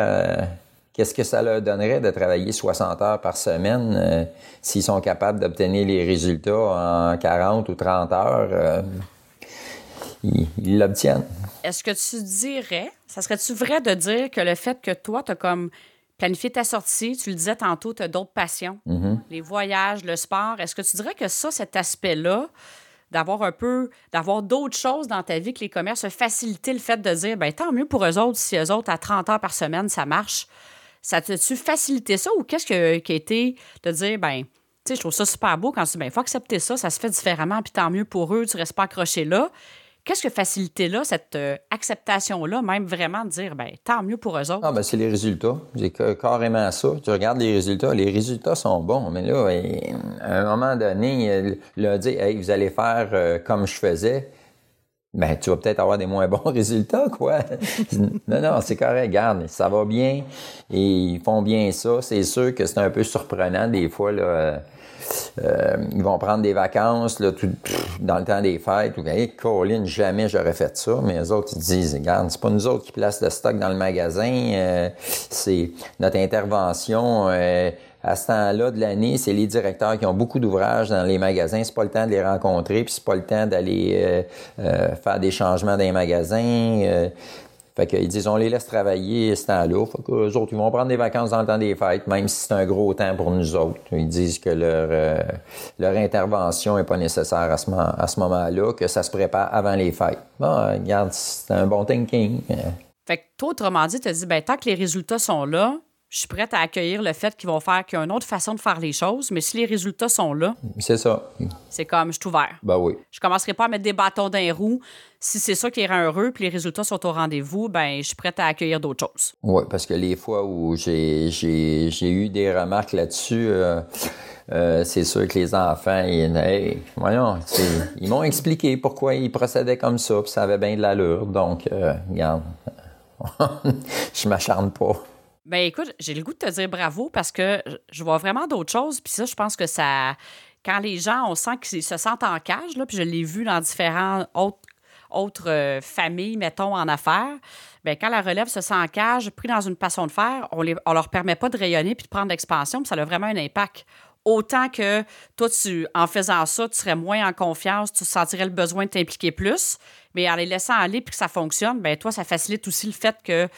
Qu'est-ce que ça leur donnerait de travailler 60 heures par semaine euh, s'ils sont capables d'obtenir les résultats en 40 ou 30 heures? Euh, ils l'obtiennent. Est-ce que tu dirais, ça serait-tu vrai de dire que le fait que toi, tu as comme planifié ta sortie, tu le disais tantôt, tu as d'autres passions, mm-hmm. les voyages, le sport, est-ce que tu dirais que ça, cet aspect-là, d'avoir un peu, d'avoir d'autres choses dans ta vie que les commerces, faciliter le fait de dire, ben tant mieux pour eux autres si eux autres, à 30 heures par semaine, ça marche. Ça t'a-tu facilité ça ou qu'est-ce qui a été de dire, ben, tu sais, je trouve ça super beau quand tu dis, ben, il faut accepter ça, ça se fait différemment, puis tant mieux pour eux, tu restes pas accroché là. Qu'est-ce que facilité là, cette euh, acceptation-là, même vraiment de dire, ben, tant mieux pour eux autres? Ah, ben, c'est les résultats. C'est carrément ça. Tu regardes les résultats, les résultats sont bons, mais là, à un moment donné, a dit, hey, vous allez faire euh, comme je faisais ben, tu vas peut-être avoir des moins bons résultats, quoi. non, non, c'est correct, regarde, ça va bien et ils font bien ça. C'est sûr que c'est un peu surprenant des fois, là. Euh, euh, ils vont prendre des vacances là, tout, dans le temps des fêtes. Ou, hey, Colin, jamais j'aurais fait ça. Mais les autres, ils disent, regarde, c'est pas nous autres qui placent le stock dans le magasin. Euh, c'est notre intervention à ce temps-là de l'année, c'est les directeurs qui ont beaucoup d'ouvrages dans les magasins. C'est pas le temps de les rencontrer, puis c'est pas le temps d'aller euh, euh, faire des changements dans les magasins. Euh, fait qu'ils disent, on les laisse travailler ce temps-là. Fait qu'eux autres, ils vont prendre des vacances dans le temps des fêtes, même si c'est un gros temps pour nous autres. Ils disent que leur, leur intervention n'est pas nécessaire à ce, à ce moment-là, que ça se prépare avant les fêtes. Bon, regarde, c'est un bon thinking. Fait que toi, autrement dit, tu as dit, ben, tant que les résultats sont là, je suis prête à accueillir le fait qu'ils vont faire qu'il y a une autre façon de faire les choses, mais si les résultats sont là, c'est ça. C'est comme je suis ouvert. Ben oui. Je commencerai pas à mettre des bâtons dans les roues. Si c'est ça qui est heureux, puis les résultats sont au rendez-vous, ben je suis prête à accueillir d'autres choses. Oui, parce que les fois où j'ai eu des remarques là-dessus, euh, euh, c'est sûr que les enfants, ils, voyons, ils m'ont expliqué pourquoi ils procédaient comme ça, puis ça avait bien de l'allure. Donc, euh, regarde, je m'acharne pas. Ben écoute, j'ai le goût de te dire bravo parce que je vois vraiment d'autres choses. Puis ça, je pense que ça. Quand les gens, on sent qu'ils se sentent en cage, là, puis je l'ai vu dans différentes autres, euh, familles, mettons, en affaires. Bien, quand la relève se sent en cage, pris dans une passion de faire, on ne leur permet pas de rayonner puis de prendre l'expansion, puis ça a vraiment un impact. Autant que toi, tu, en faisant ça, tu serais moins en confiance, tu sentirais le besoin de t'impliquer plus. Mais en les laissant aller puis que ça fonctionne, bien, toi, ça facilite aussi le fait que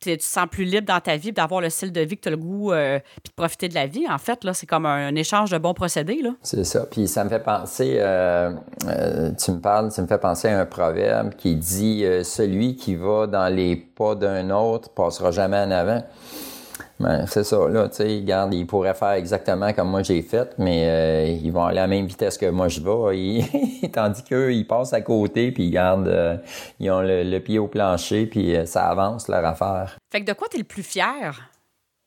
tu te sens plus libre dans ta vie, d'avoir le style de vie que tu as le goût, euh, puis de profiter de la vie. En fait, là, c'est comme un, échange de bons procédés. Là. C'est ça. Puis ça me fait penser, euh, euh, tu me parles, ça me fait penser à un proverbe qui dit Celui qui va dans les pas d'un autre passera jamais en avant. Ben, c'est ça, là, tu sais, regarde, ils pourraient faire exactement comme moi j'ai fait, mais euh, ils vont aller à la même vitesse que moi je vais. tandis qu'eux, ils passent à côté, puis ils gardent, euh, ils ont le, pied au plancher, puis euh, ça avance leur affaire. Fait que de quoi tu es le plus fier?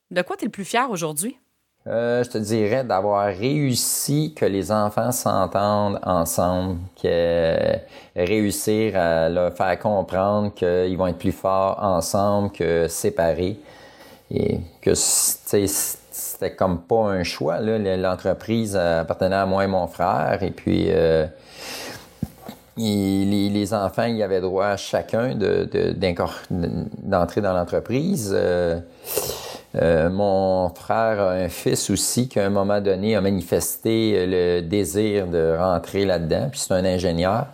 De quoi tu es le plus fier aujourd'hui? je te dirais d'avoir réussi que les enfants s'entendent ensemble, que réussir à leur faire comprendre qu'ils vont être plus forts ensemble que séparés et que c'était comme pas un choix. L'entreprise appartenait à moi et mon frère. Et puis, euh, les, enfants, y avaient droit à chacun d'entrer dans l'entreprise. Euh, euh, mon frère a un fils aussi qui, à un moment donné, a manifesté le désir de rentrer là-dedans. Puis c'est un ingénieur.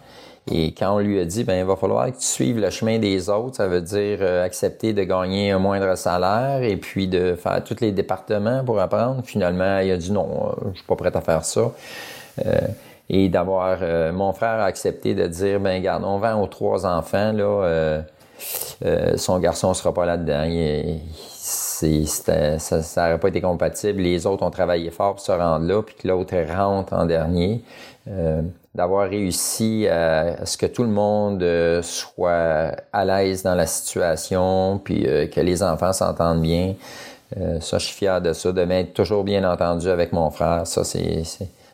Et quand on lui a dit, ben il va falloir que tu suives le chemin des autres, ça veut dire euh, accepter de gagner un moindre salaire et puis de faire tous les départements pour apprendre. Finalement, il a dit non, euh, je suis pas prêt à faire ça. Euh, et d'avoir mon frère a accepté de dire ben regarde, on vend aux trois enfants là, son garçon sera pas là-dedans. ça n'aurait pas été compatible. Les autres ont travaillé fort pour se rendre là, puis que l'autre rentre en dernier d'avoir réussi à, ce que tout le monde euh, soit à l'aise dans la situation, puis euh, que les enfants s'entendent bien. Euh, ça, je suis fier de ça, de m'être toujours bien entendu avec mon frère. Ça, c'est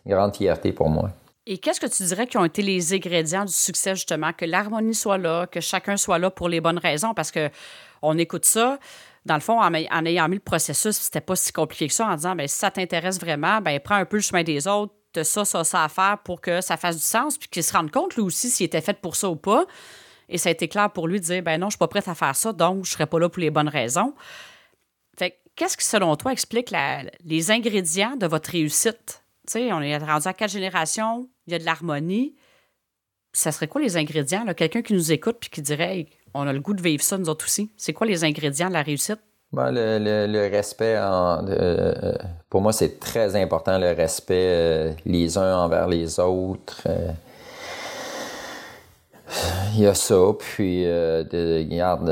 une grande fierté pour moi. Et qu'est-ce que tu dirais qui ont été les ingrédients du succès, justement, que l'harmonie soit là, que chacun soit là pour les bonnes raisons? Parce que on écoute ça, dans le fond, en, ayant mis le processus, c'était pas si compliqué que ça, en disant, ben si ça t'intéresse vraiment, ben prends un peu le chemin des autres, ça, ça, ça à faire pour que ça fasse du sens, puis qu'il se rende compte, lui aussi, s'il était fait pour ça ou pas. Et ça a été clair pour lui de dire, ben non, je suis pas prête à faire ça, donc je serai pas là pour les bonnes raisons. Fait qu'est-ce qui, selon toi, explique les ingrédients de votre réussite? Tu sais, on est rendu à quatre générations, il y a de l'harmonie. Ça serait quoi les ingrédients? Quelqu'un qui nous écoute puis qui dirait, on a le goût de vivre ça, nous autres aussi. C'est quoi les ingrédients de la réussite? Ben, le, respect, euh, pour moi, c'est très important, le respect euh, les uns envers les autres. Euh. il y a ça, puis de, regarde,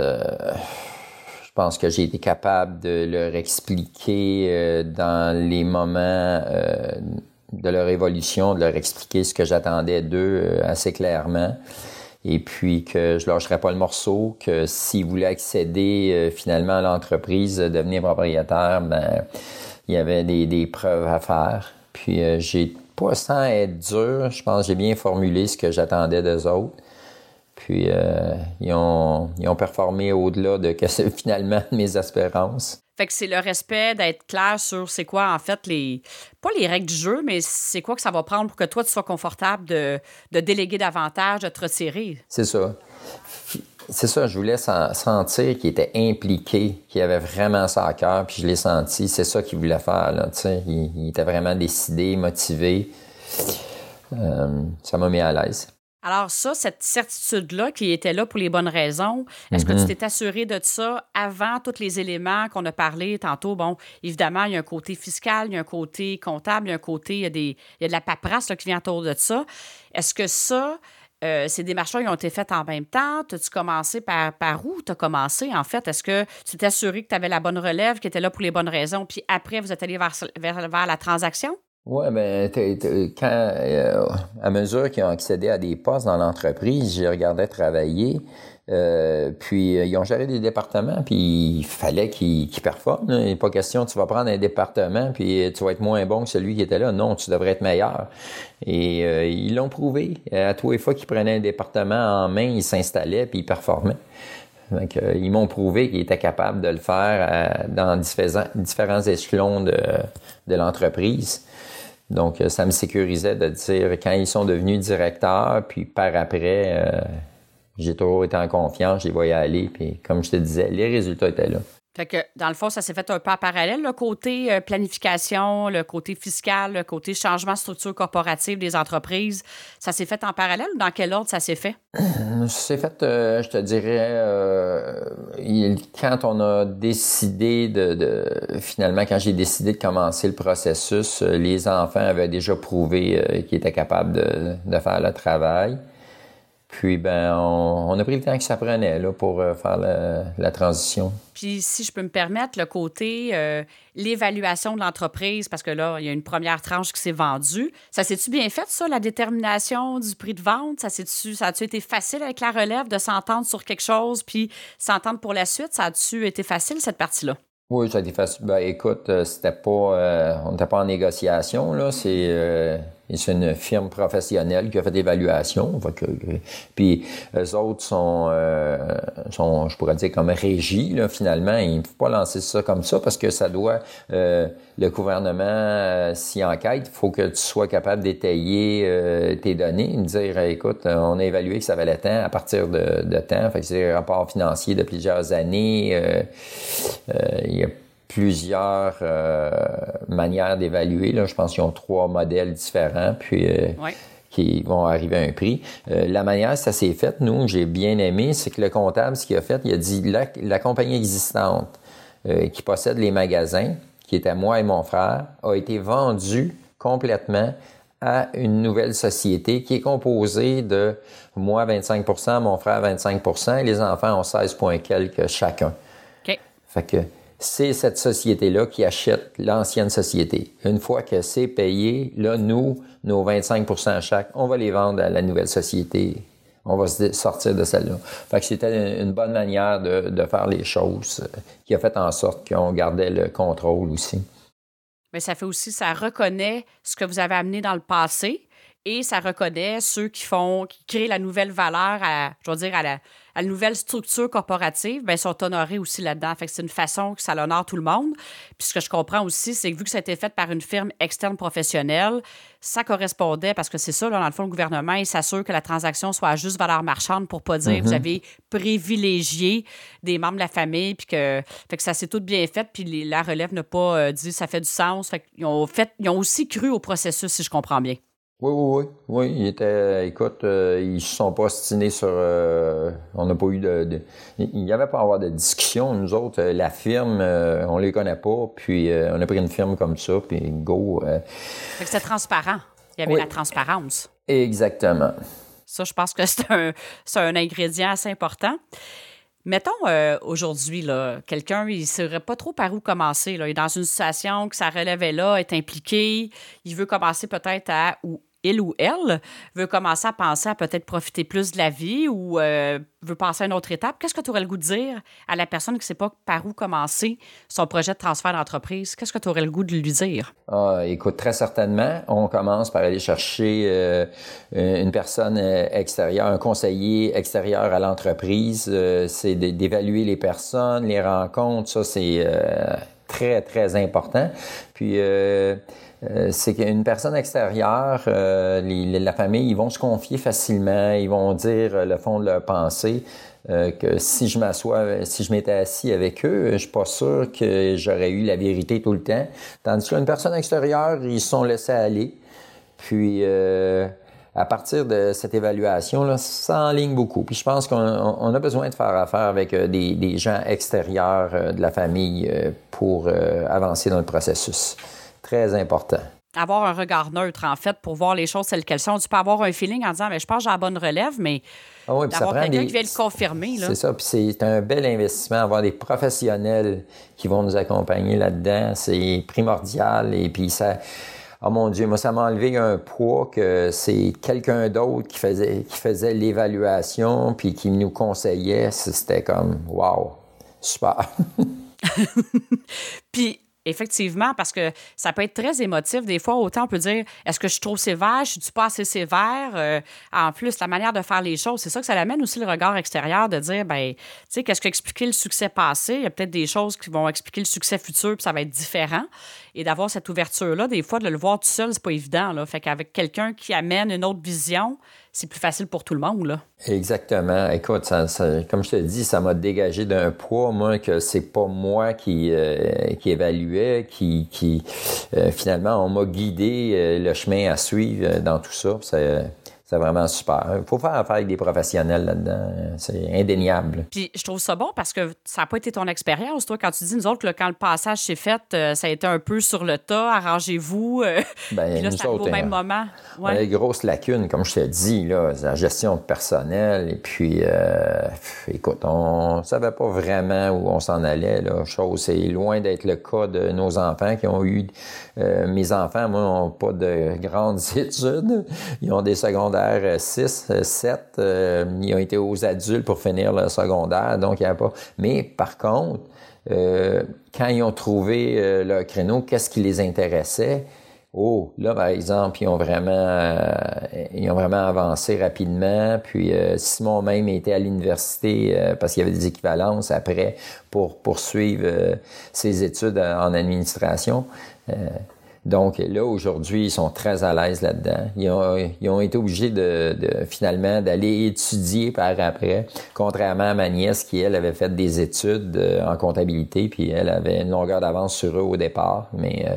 je pense que j'ai été capable de leur expliquer dans les moments de leur évolution, de leur expliquer ce que j'attendais d'eux assez clairement et puis que je lâcherais pas le morceau, que s'ils voulaient accéder euh, finalement à l'entreprise, euh, devenir propriétaire, ben il y avait des, preuves à faire. Puis euh, j'ai pas sans être dur, je pense que j'ai bien formulé ce que j'attendais des autres. Puis ils, ont, ils ont performé au-delà de que finalement mes espérances. Fait que c'est le respect d'être clair sur c'est quoi, en fait, les. Pas les règles du jeu, mais c'est quoi que ça va prendre pour que toi, tu sois confortable de, déléguer davantage, de te retirer. C'est ça. C'est ça, je voulais sentir qu'il était impliqué, qu'il avait vraiment ça à cœur, puis je l'ai senti. C'est ça qu'il voulait faire, là, sais. Il, était vraiment décidé, motivé. Euh, ça m'a mis à l'aise. Alors ça, cette certitude-là qui était là pour les bonnes raisons, est-ce que tu mhm. t'es assuré de ça avant tous les éléments qu'on a parlé tantôt? Bon, évidemment, il y a un côté fiscal, il y a un côté comptable, il y a un côté, il y a, des, il y a de la paperasse qui vient autour de ça. Est-ce que ça, euh, ces démarches-là, ont été faites en même temps? As-tu commencé par, par où tu as commencé, en fait? Est-ce que tu t'es assuré que tu avais la bonne relève, qui était là pour les bonnes raisons, puis après, vous êtes allé vers, vers, vers la transaction? Oui, ben, quand, euh, à mesure qu'ils ont accédé à des postes dans l'entreprise, j'ai regardé travailler. Euh, puis euh, ils ont géré des départements, puis il fallait qu'ils performent. Il n'est pas question, tu vas prendre un département, puis tu vas être moins bon que celui qui était là. Non, tu devrais être meilleur. Et ils l'ont prouvé. À tous les fois qu'ils prenaient un département en main, ils s'installaient, puis ils performaient. Donc, ils m'ont prouvé qu'ils étaient capables de le faire dans différents, différents échelons de, de l'entreprise. Donc, euh, ça me sécurisait de dire quand ils sont devenus directeurs, puis par après, euh, j'ai toujours été en confiance, je les voyais aller, puis comme je te disais, les résultats étaient là. Fait que, dans le fond, ça s'est fait un peu en parallèle, le côté euh, planification, le côté fiscal, le côté changement de structure corporative des entreprises. Ça s'est fait en parallèle ou dans quel ordre ça s'est fait? C'est fait, euh, je te dirais, euh, quand on a décidé de, finalement, quand j'ai décidé de commencer le processus, les enfants avaient déjà prouvé qu'ils étaient capables de, de faire le travail. Puis, ben, on, a pris le temps que ça prenait là, pour euh, faire la, transition. Puis, si je peux me permettre, le côté, euh, l'évaluation de l'entreprise, parce que là, il y a une première tranche qui s'est vendue. Ça s'est-tu bien fait, ça, la détermination du prix de vente? Ça, ça a-tu été facile avec la relève de s'entendre sur quelque chose, puis s'entendre pour la suite? Ça a-tu été facile, cette partie-là? Oui, ça a été facile. Ben, écoute, euh, c'était pas, on n'était pas en négociation, là. C'est c'est une firme professionnelle qui a fait l'évaluation. Puis eux autres sont, euh, sont, je pourrais dire, comme régie, là, finalement. Ils ne peuvent pas lancer ça comme ça parce que ça doit, euh, le gouvernement euh, s'y enquête. Il faut que tu sois capable d'étayer euh, tes données, dire, écoute, on a évalué que ça valait tant à partir de, de temps. Fait que c'est un rapport financier de plusieurs années. il y a plusieurs euh, manières d'évaluer. Là, je pense qu'ils ont trois modèles différents, puis euh, qui vont arriver à un prix. Euh, la manière ça s'est fait, nous, j'ai bien aimé, c'est que le comptable, ce qu'il a fait, il a dit la, la compagnie existante qui possède les magasins, qui était moi et mon frère, a été vendue complètement à une nouvelle société qui est composée de moi 25% mon frère 25% et les enfants ont 16 points quelques chacun. OK. Fait que c'est cette société-là qui achète l'ancienne société. Une fois que c'est payé, là, nous, nos 25% chaque, on va les vendre à la nouvelle société. On va sortir de celle-là. Fait que c'était une bonne manière de, de faire les choses euh, qui a fait en sorte qu'on gardait le contrôle aussi. Mais ça fait aussi, ça reconnaît ce que vous avez amené dans le passé et ça reconnaît ceux qui font, qui créent la nouvelle valeur à, je veux dire, à la, à la nouvelle structure corporative, bien, sont honorés aussi là-dedans. Fait que c'est une façon que ça l'honore tout le monde. Puis ce que je comprends aussi, c'est que vu que ça a été fait par une firme externe professionnelle, ça correspondait, parce que c'est ça, là, dans le fond, le gouvernement, il s'assure que la transaction soit à juste valeur marchande pour pas dire vous avez privilégié des membres de la famille, puis que, fait que ça s'est tout bien fait, puis la relève n'a pas euh, dit ça fait du sens. Fait qu'ils ont, fait, ils ont aussi cru au processus, si je comprends bien. Oui, oui, oui. Oui, il était, écoute, euh, ils se sont pas ostinés sur. Euh, on n'a pas eu de, Il n'y avait pas à avoir de discussion. Nous autres, euh, la firme, on les connaît pas. Puis on a pris une firme comme ça, puis go. C'était transparent. Il y avait la transparence. Exactement. Ça, je pense que c'est un, un ingrédient assez important. Mettons aujourd'hui, quelqu'un, il ne saurait pas trop par où commencer. Là. Il est dans une situation que sa relève là, est impliqué. Il veut commencer peut-être à ou il ou elle veut commencer à penser à peut-être profiter plus de la vie ou euh, veut passer à une autre étape, qu'est-ce que tu aurais le goût de dire à la personne qui ne sait pas par où commencer son projet de transfert d'entreprise? Qu'est-ce que tu aurais le goût de lui dire? Ah, écoute, très certainement, on commence par aller chercher euh, une personne euh, extérieure, un conseiller extérieur à l'entreprise. c'est d'évaluer les personnes, les rencontres, ça c'est très, très important. Puis euh, c'est qu'une personne extérieure, euh, la famille, ils vont se confier facilement, ils vont dire euh, le fond de leur pensée. que si je m'assois, si je m'étais assis avec eux, je suis pas sûr que j'aurais eu la vérité tout le temps. Tandis qu'une personne extérieure, ils se sont laissés aller. Puis à partir de cette évaluation, là, ça enligne beaucoup. Puis je pense qu'on a besoin de faire affaire avec des gens extérieurs de la famille pour avancer dans le processus très important. Avoir un regard neutre, en fait, pour voir les choses telles qu'elles sont. Tu peux avoir un feeling en disant, mais je pense que j'ai la bonne relève, mais ah oui, d'avoir quelqu'un qui vient le confirmer. C'est ça, puis c'est un bel investissement. Avoir des professionnels qui vont nous accompagner là-dedans, c'est primordial. Et puis ça... Oh mon Dieu, moi, ça m'a enlevé un poids que c'est quelqu'un d'autre qui faisait, qui faisait l'évaluation puis qui nous conseillait. C'était comme, wow, super. puis Effectivement, parce que ça peut être très émotif. Des fois, autant on peut dire est-ce que je suis trop sévère, je suis pas assez sévère? Euh, en plus, la manière de faire les choses, c'est ça que ça amène aussi le regard extérieur de dire ben, tu sais, qu'est-ce qu'expliquer le succès passé? Il y a peut-être des choses qui vont expliquer le succès futur, puis ça va être différent. Et d'avoir cette ouverture-là, des fois, de le voir tout seul, c'est pas évident. Là. Fait qu'avec quelqu'un qui amène une autre vision, c'est plus facile pour tout le monde. Là. Exactement. Écoute, ça, comme je te dis, ça m'a dégagé d'un poids, moi, que c'est pas moi qui, euh, qui évaluais, qui, qui euh, finalement, on m'a guidé euh, le chemin à suivre dans tout ça. Vraiment super. Il faut faire affaire avec des professionnels là-dedans. C'est indéniable. Puis je trouve ça bon parce que ça n'a pas été ton expérience, toi, quand tu dis, nous autres, quand le passage s'est fait, euh, ça a été un peu sur le tas, arrangez-vous. Euh, ben, puis là, c'est au même hein. moment. Ouais. grosse lacune, comme je te dis, là, la gestion de personnel. Et puis, euh, écoute, on ne savait pas vraiment où on s'en allait. Là. Chose, c'est loin d'être le cas de nos enfants qui ont eu. mes enfants, moi, n'ont pas de grandes études. Ils ont des secondaires 6, 7. Euh, euh, ils ont été aux adultes pour finir le secondaire, donc il n'y a pas. Mais par contre, euh, quand ils ont trouvé leur créneau, qu'est-ce qui les intéressait? Oh, là, par exemple, ils ont vraiment, ils ont vraiment avancé rapidement. Puis Simon même était à l'université parce qu'il y avait des équivalences après pour poursuivre ses études en administration. Donc là, aujourd'hui, ils sont très à l'aise là-dedans. Ils ont, été obligés de, finalement d'aller étudier par après, contrairement à ma nièce qui, elle, avait fait des études euh, en comptabilité, puis elle avait une longueur d'avance sur eux au départ. Mais euh,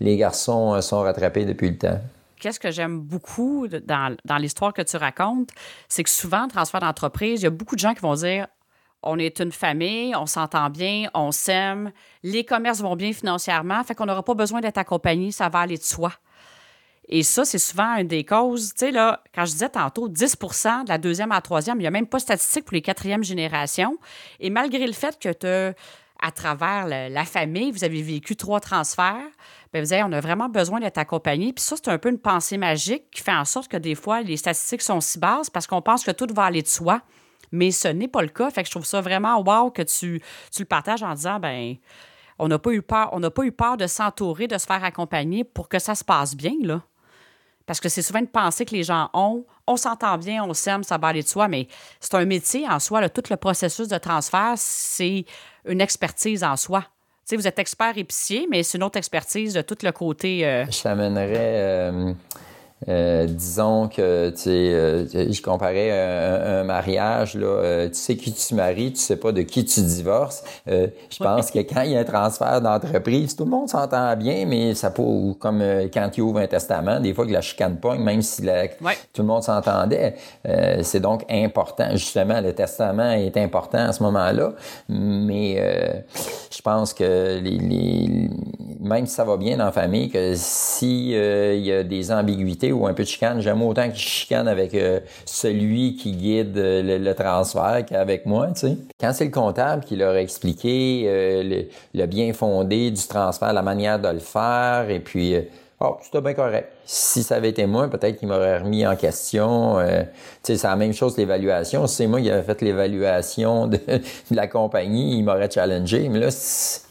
les garçons euh, sont rattrapés depuis le temps qu'est-ce que j'aime beaucoup dans, l'histoire que tu racontes, c'est que souvent, transfert d'entreprise, il y a beaucoup de gens qui vont dire on est une famille, on s'entend bien, on s'aime, les commerces vont bien financièrement, fait qu'on n'aura pas besoin d'être accompagné, ça va aller de soi. Et ça, c'est souvent une des causes. Tu sais, là, quand je disais tantôt 10% de la deuxième à la troisième, il n'y a même pas de statistique pour les quatrièmes générations. Et malgré le fait que tu à travers la famille, vous avez vécu trois transferts, bien, vous avez, on a vraiment besoin d'être accompagné. Puis ça, c'est un peu une pensée magique qui fait en sorte que des fois, les statistiques sont si basses parce qu'on pense que tout va aller de soi. Mais ce n'est pas le cas. Fait que je trouve ça vraiment wow que tu, tu le partages en disant, ben on n'a pas eu peur, on n'a pas eu peur de s'entourer, de se faire accompagner pour que ça se passe bien, là. Parce que c'est souvent une pensée que les gens ont. On s'entend bien, on s'aime, ça va aller de soi, mais c'est un métier en soi. tout le processus de transfert, c'est une expertise en soi. Tu sais, vous êtes expert épicier, mais c'est une autre expertise de tout le côté. Euh, Je t'amènerais. Euh, euh, disons que tu sais, euh, je comparais un, un mariage là, euh, tu sais qui tu maries, tu sais pas de qui tu divorces. je pense que quand il y a un transfert d'entreprise, tout le monde s'entend bien, mais ça peut comme quand tu ouvres un testament, des fois que la chicane pogne, même si tout le monde s'entendait. c'est donc important, justement, le testament est important à ce moment-là, mais je pense que les, les, même si ça va bien dans la famille, que si il y a des ambiguïtés ou un peu de chicane. J'aime autant qu'il chicane avec euh, celui qui guide euh, le, transfert qu'avec moi. Quand c'est le comptable qui leur a expliqué euh, le, bien fondé du transfert, la manière de le faire, et puis, oh, c'était bien correct. Si ça avait été moi, peut-être qu'il m'aurait remis en question. tu sais, c'est la même chose l'évaluation. Si c'est moi qui avais fait l'évaluation de, de, la compagnie, il m'aurait challengé. Mais là,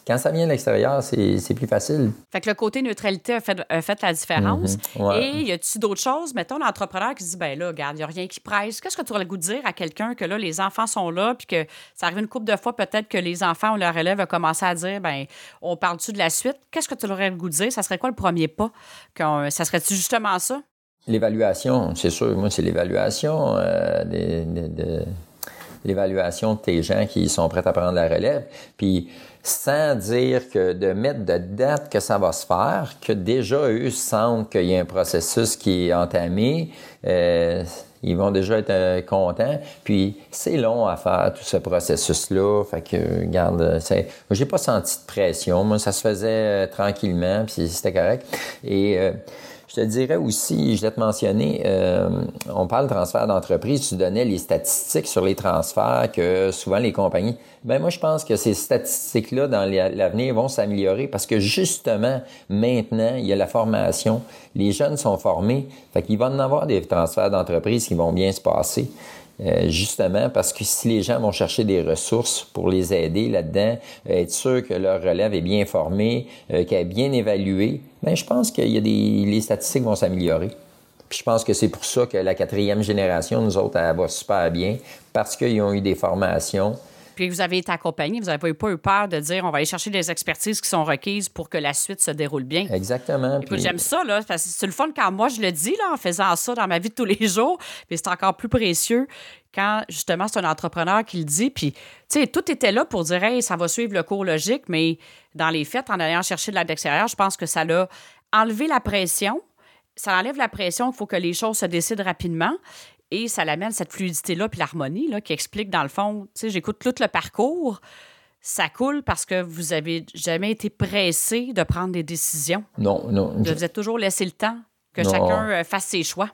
quand ça vient de l'extérieur, c'est plus facile. Fait que le côté neutralité a fait, fait la différence. Mhm. Et y a-tu d'autres choses? Mettons l'entrepreneur qui se dit, ben là, regarde, il n'y a rien qui presse. Qu'est-ce que tu aurais le goût de dire à quelqu'un que là, les enfants sont là, puis que ça arrive une couple de fois, peut-être que les enfants ou leur élève a commencé à dire, ben on parle-tu de la suite? Qu'est-ce que tu aurais le goût de dire? Ça serait quoi le premier pas? Ça serait-tu justement ça? L'évaluation, c'est sûr. Moi, c'est l'évaluation euh, de, l'évaluation de tes gens qui sont prêts à prendre la relève. Puis sans dire que de mettre de date que ça va se faire, que déjà eux sentent qu'il y a un processus qui est entamé, euh, ils vont déjà être euh, contents. Puis c'est long à faire tout ce processus-là. Fait que, regarde, j'ai pas senti de pression. Moi, ça se faisait tranquillement, puis c'était correct. Et je te dirais aussi, je vais te mentionner, euh, on parle de transfert d'entreprise, tu donnais les statistiques sur les transferts que souvent les compagnies. Ben moi, je pense que ces statistiques-là, dans l'avenir, vont s'améliorer parce que justement, maintenant, il y a la formation. Les jeunes sont formés. Fait qu'il va en avoir des transferts d'entreprise qui vont bien se passer. Euh, justement parce que si les gens vont chercher des ressources pour les aider là-dedans, euh, être sûr que leur relève est bien formée, euh, qu'elle est bien évaluée, ben je pense que y a des les statistiques vont s'améliorer. Puis je pense que c'est pour ça que la quatrième génération, nous autres, elle va super bien parce qu'ils ont eu des formations, puis vous avez été accompagné, vous n'avez pas eu peur de dire on va aller chercher des expertises qui sont requises pour que la suite se déroule bien. Exactement. Écoute, j'aime ça, là, parce que c'est le fun quand moi je le dis, là, en faisant ça dans ma vie de tous les jours. Puis c'est encore plus précieux quand justement c'est un entrepreneur qui le dit. Puis, tu sais, tout était là pour dire hey, ça va suivre le cours logique, mais dans les faits, en allant chercher de l'aide extérieure, je pense que ça l'a enlevé la pression ça enlève la pression qu'il faut que les choses se décident rapidement. Et ça l'amène cette fluidité-là, puis l'harmonie, là, qui explique, dans le fond, tu sais, j'écoute tout le parcours. Ça coule parce que vous avez jamais été pressé de prendre des décisions. Non, non. Vous vous êtes toujours laissé le temps que chacun euh, fasse ses choix.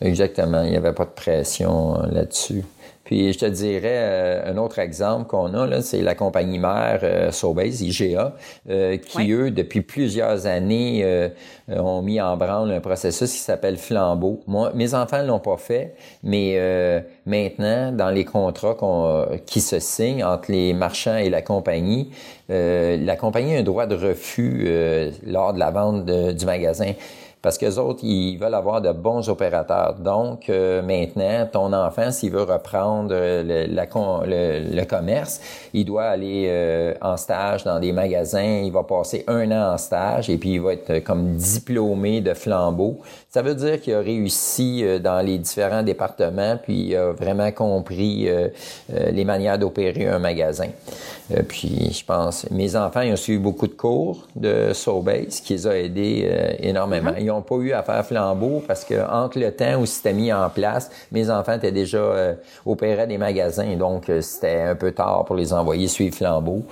Exactement. Il n'y avait pas de pression euh, là-dessus. Puis je te dirais euh, un autre exemple qu'on a là, c'est la compagnie mère euh, Sobase, IGA, euh, qui eux depuis plusieurs années euh, ont mis en branle un processus qui s'appelle Flambeau. Moi, mes enfants l'ont pas fait, mais maintenant dans les contrats qui se signent entre les marchands et la compagnie, la compagnie a un droit de refus lors de la vente du magasin parce que autres, ils veulent avoir de bons opérateurs. Donc, euh, maintenant, ton enfant, s'il veut reprendre euh, le, le, commerce, il doit aller euh, en stage dans des magasins. Il va passer un an en stage et puis il va être comme diplômé de flambeau. Ça veut dire qu'il a réussi dans les différents départements, puis il a vraiment compris les manières d'opérer un magasin. puis, je pense, mes enfants, ils ont suivi beaucoup de cours de Sobase, qui les a aidés énormément. Mm-hmm n'ont pas eu à faire flambeau parce que entre le temps où c'était mis en place, mes enfants étaient déjà euh, opéraient des magasins, donc euh, c'était un peu tard pour les envoyer suivre flambeau.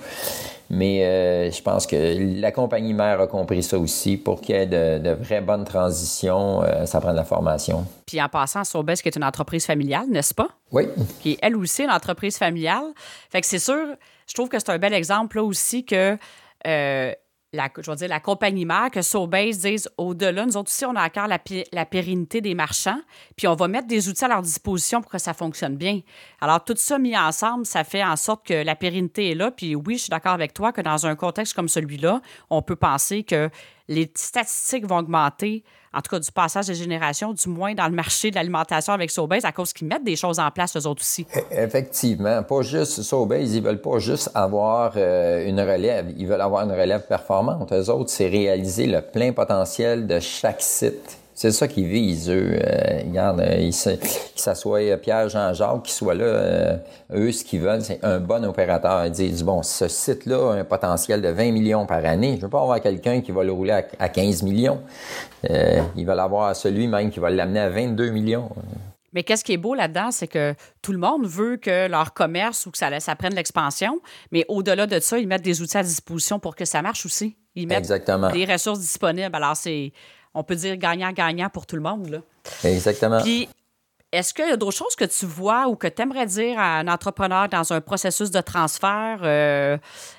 Mais euh, je pense que la compagnie mère a compris ça aussi. Pour qu'il y ait de, de vraies bonnes transitions, euh, ça prend de la formation. Puis en passant, Sobes, qui est une entreprise familiale, n'est-ce pas? Oui. Puis elle aussi, une entreprise familiale. Fait que c'est sûr, je trouve que c'est un bel exemple là aussi que euh, la, je veux dire, la compagnie mère, que Sobase dise au-delà, nous autres aussi, on a encore la, la, pérennité des marchands, puis on va mettre des outils à leur disposition pour que ça fonctionne bien. Alors, tout ça mis ensemble, ça fait en sorte que la pérennité est là. Puis oui, je suis d'accord avec toi que dans un contexte comme celui-là, on peut penser que les statistiques vont augmenter, en tout cas du passage des générations, du moins dans le marché de l'alimentation avec Sobase, à cause qu'ils mettent des choses en place, eux autres aussi. E, effectivement. Pas juste Sobase, ils veulent pas juste avoir euh, une relève, ils veulent avoir une relève performante. Eux autres, c'est réaliser le plein potentiel de chaque site. C'est ça qu'ils visent, eux. Euh, regarde, euh, ils s'assoient euh, Pierre, Jean-Jacques, qui soient là. Euh, eux, ce qu'ils veulent, c'est un bon opérateur. Ils disent, bon, ce site-là a un potentiel de 20 millions par année. Je veux pas avoir quelqu'un qui va le rouler à, 15 millions. Euh, ils veulent avoir celui même qui va l'amener à 22 millions. Mais qu'est-ce qui est beau là-dedans, c'est que tout le monde veut que leur commerce ou que ça, ça prenne l'expansion, mais au-delà de ça, ils mettent des outils à disposition pour que ça marche aussi. Ils mettent des ressources disponibles. Alors, c'est on peut dire gagnant-gagnant pour tout le monde. Là. Exactement. Puis, est-ce qu'il y a d'autres choses que tu vois ou que tu aimerais dire à un entrepreneur dans un processus de transfert euh,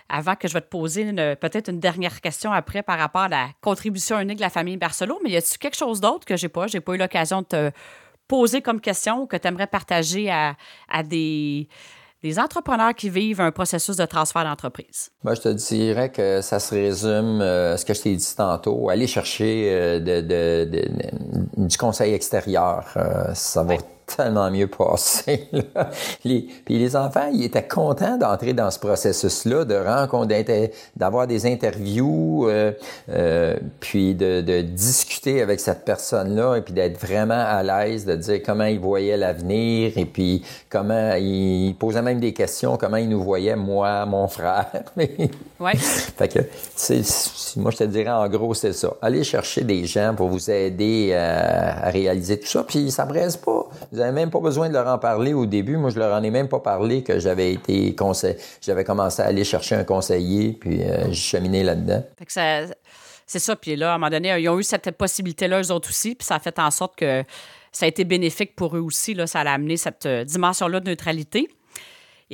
avant que je vais te poser peut-être une dernière question après par rapport à la contribution unique de la famille Barcelo? Mais y a-t-il quelque chose d'autre que j'ai pas? J'ai pas eu l'occasion de te poser comme question ou que tu aimerais partager à, à des des entrepreneurs qui vivent un processus de transfert d'entreprise? Moi, je te dirais que ça se résume à ce que je t'ai dit tantôt, aller chercher euh, de, du conseil extérieur. Euh, ça va tellement mieux passé. Les, puis les enfants, ils étaient contents d'entrer dans ce processus-là, de rencontrer, d'avoir des interviews, euh, euh, puis de, de, discuter avec cette personne-là, et puis d'être vraiment à l'aise, de dire comment ils voyaient l'avenir, et puis comment ils posaient même des questions, comment ils nous voyaient, moi, mon frère. ouais. Fait que, c'est, moi, je te dirais, en gros, c'est ça. Allez chercher des gens pour vous aider à, à réaliser tout ça, puis ça presse pas. Vous n'avez même pas besoin de leur en parler au début. Moi, je leur en ai même pas parlé que j'avais été conseil, j'avais commencé à aller chercher un conseiller, puis euh, je cheminais là-dedans. c'est ça. Puis là, à un moment donné, ils ont eu cette possibilité-là, eux autres aussi, puis ça a fait en sorte que ça a été bénéfique pour eux aussi. Là, ça a amené cette euh, dimension-là de neutralité.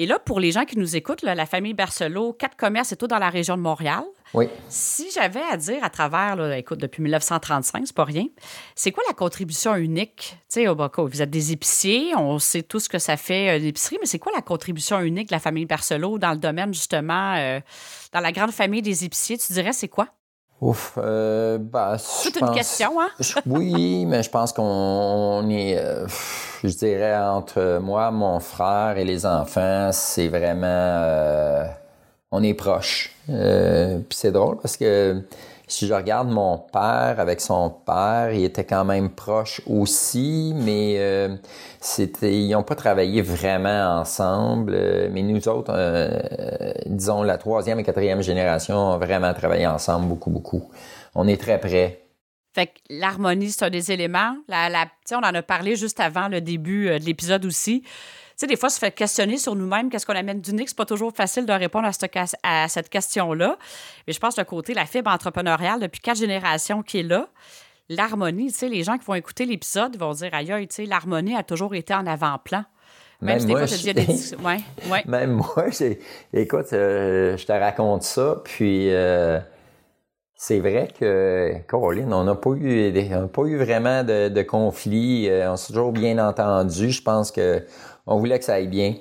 Et là, pour les gens qui nous écoutent, la famille Barcelot, quatre commerces et tout dans la région de Montréal. Oui. Si j'avais à dire à travers, là, écoute, depuis 1935, c'est pas rien, c'est quoi la contribution unique? Tu sais, vous êtes des épiciers, on sait tout ce que ça fait l'épicerie, euh, mais c'est quoi la contribution unique de la famille Barcelot dans le domaine, justement, euh, dans la grande famille des épiciers? Tu dirais, c'est quoi? Ouf, euh, bah, Toute une question, hein? oui, mais je pense qu'on est, euh, je dirais, entre moi, mon frère et les enfants, c'est vraiment, euh, on est proches. Euh, puis c'est drôle parce que si je regarde mon père avec son père, il était quand même proche aussi, mais euh, c'était, ils n'ont pas travaillé vraiment ensemble. Euh, mais nous autres, euh, disons la troisième et quatrième génération, ont vraiment travaillé ensemble beaucoup, beaucoup. On est très près. Fait que l'harmonie, c'est un des éléments. La, la, on en a parlé juste avant le début de l'épisode aussi sais, des fois, se fait questionner sur nous-mêmes, qu'est-ce qu'on amène d'unique. C'est pas toujours facile de répondre à cette, à cette question-là. Mais je pense le côté, la fibre entrepreneuriale, depuis quatre générations qui est là, l'harmonie, tu sais, les gens qui vont écouter l'épisode vont dire, aïe, tu sais, l'harmonie a toujours été en avant-plan. Même, moi, Même moi, écoute, euh, je te raconte ça, puis euh, c'est vrai que, Caroline, on n'a pas eu, pas eu vraiment de, de conflit. Euh, on s'est toujours bien entendu. Je pense que on voulait que ça aille bien.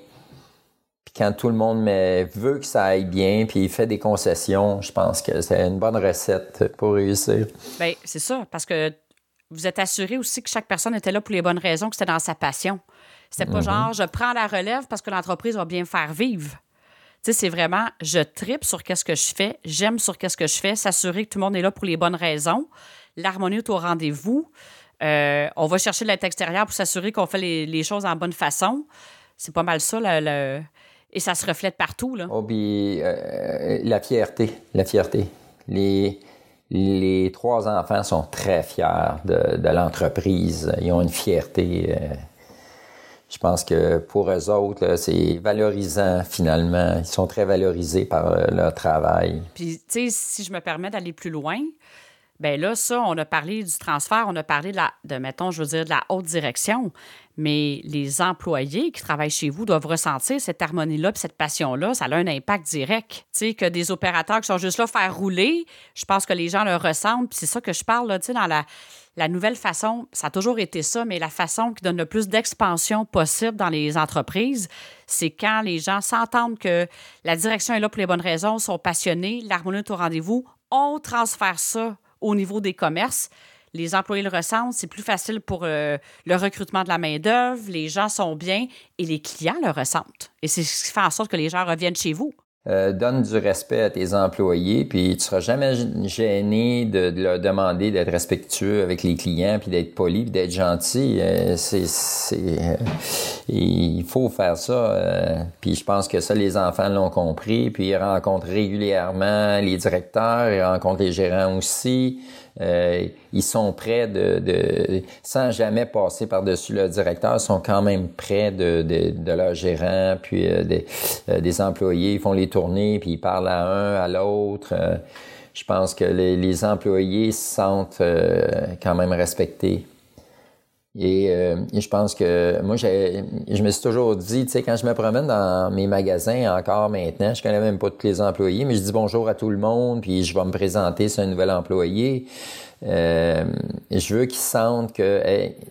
Puis quand tout le monde veut que ça aille bien, puis il fait des concessions, je pense que c'est une bonne recette pour réussir. Bien, c'est ça, parce que vous êtes assuré aussi que chaque personne était là pour les bonnes raisons, que c'était dans sa passion. C'était pas mm-hmm. genre, je prends la relève parce que l'entreprise va bien faire vivre. Tu sais, c'est vraiment, je tripe sur qu'est-ce que je fais, j'aime sur qu'est-ce que je fais, s'assurer que tout le monde est là pour les bonnes raisons, l'harmonie est au rendez-vous. Euh, on va chercher l'aide extérieure pour s'assurer qu'on fait les, choses en bonne façon. C'est pas mal ça, et ça se reflète partout. Là. Oh, euh, la fierté, la fierté. Les, les trois enfants sont très fiers de, l'entreprise. Ils ont une fierté. Euh, je pense que pour eux autres, c'est valorisant finalement. Ils sont très valorisés par leur travail. Puis, tu sais, si je me permets d'aller plus loin, ben là, ça, on a parlé du transfert, on a parlé de, la, mettons, je veux dire, de la haute direction, mais les employés qui travaillent chez vous doivent ressentir cette harmonie-là cette passion-là. Ça a un impact direct. Tu sais, que des opérateurs qui sont juste là faire rouler, je pense que les gens le ressentent. Puis c'est ça que je parle, tu sais, dans la, la nouvelle façon, ça a toujours été ça, mais la façon qui donne le plus d'expansion possible dans les entreprises, c'est quand les gens s'entendent que la direction est là pour les bonnes raisons, sont passionnés, l'harmonie est au rendez-vous, on transfère ça au niveau des commerces. Les employés le ressentent, c'est plus facile pour euh, le recrutement de la main-d'œuvre, les gens sont bien et les clients le ressentent. Et c'est ce qui fait en sorte que les gens reviennent chez vous. Euh, donne du respect à tes employés, puis tu seras jamais gêné de, leur demander d'être respectueux avec les clients, puis d'être poli, puis d'être gentil. Euh, c'est, c'est, il faut faire ça. puis je pense que ça, les enfants l'ont compris. Puis ils rencontrent régulièrement les directeurs, ils rencontrent les gérants aussi. Euh, ils sont prêts de, de, sans jamais passer par-dessus le directeur, sont quand même près de, de, de leur gérant, puis euh, des, euh, des employés, ils font les tournées, puis ils parlent à un, à l'autre. je pense que les, les, employés se sentent quand même respectés. Et, je pense que moi, je me suis toujours dit, tu sais, quand je me promène dans mes magasins encore maintenant, je connais même pas tous les employés, mais je dis bonjour à tout le monde, puis je vais me présenter sur un nouvel employé. Euh, je veux qu'ils sentent que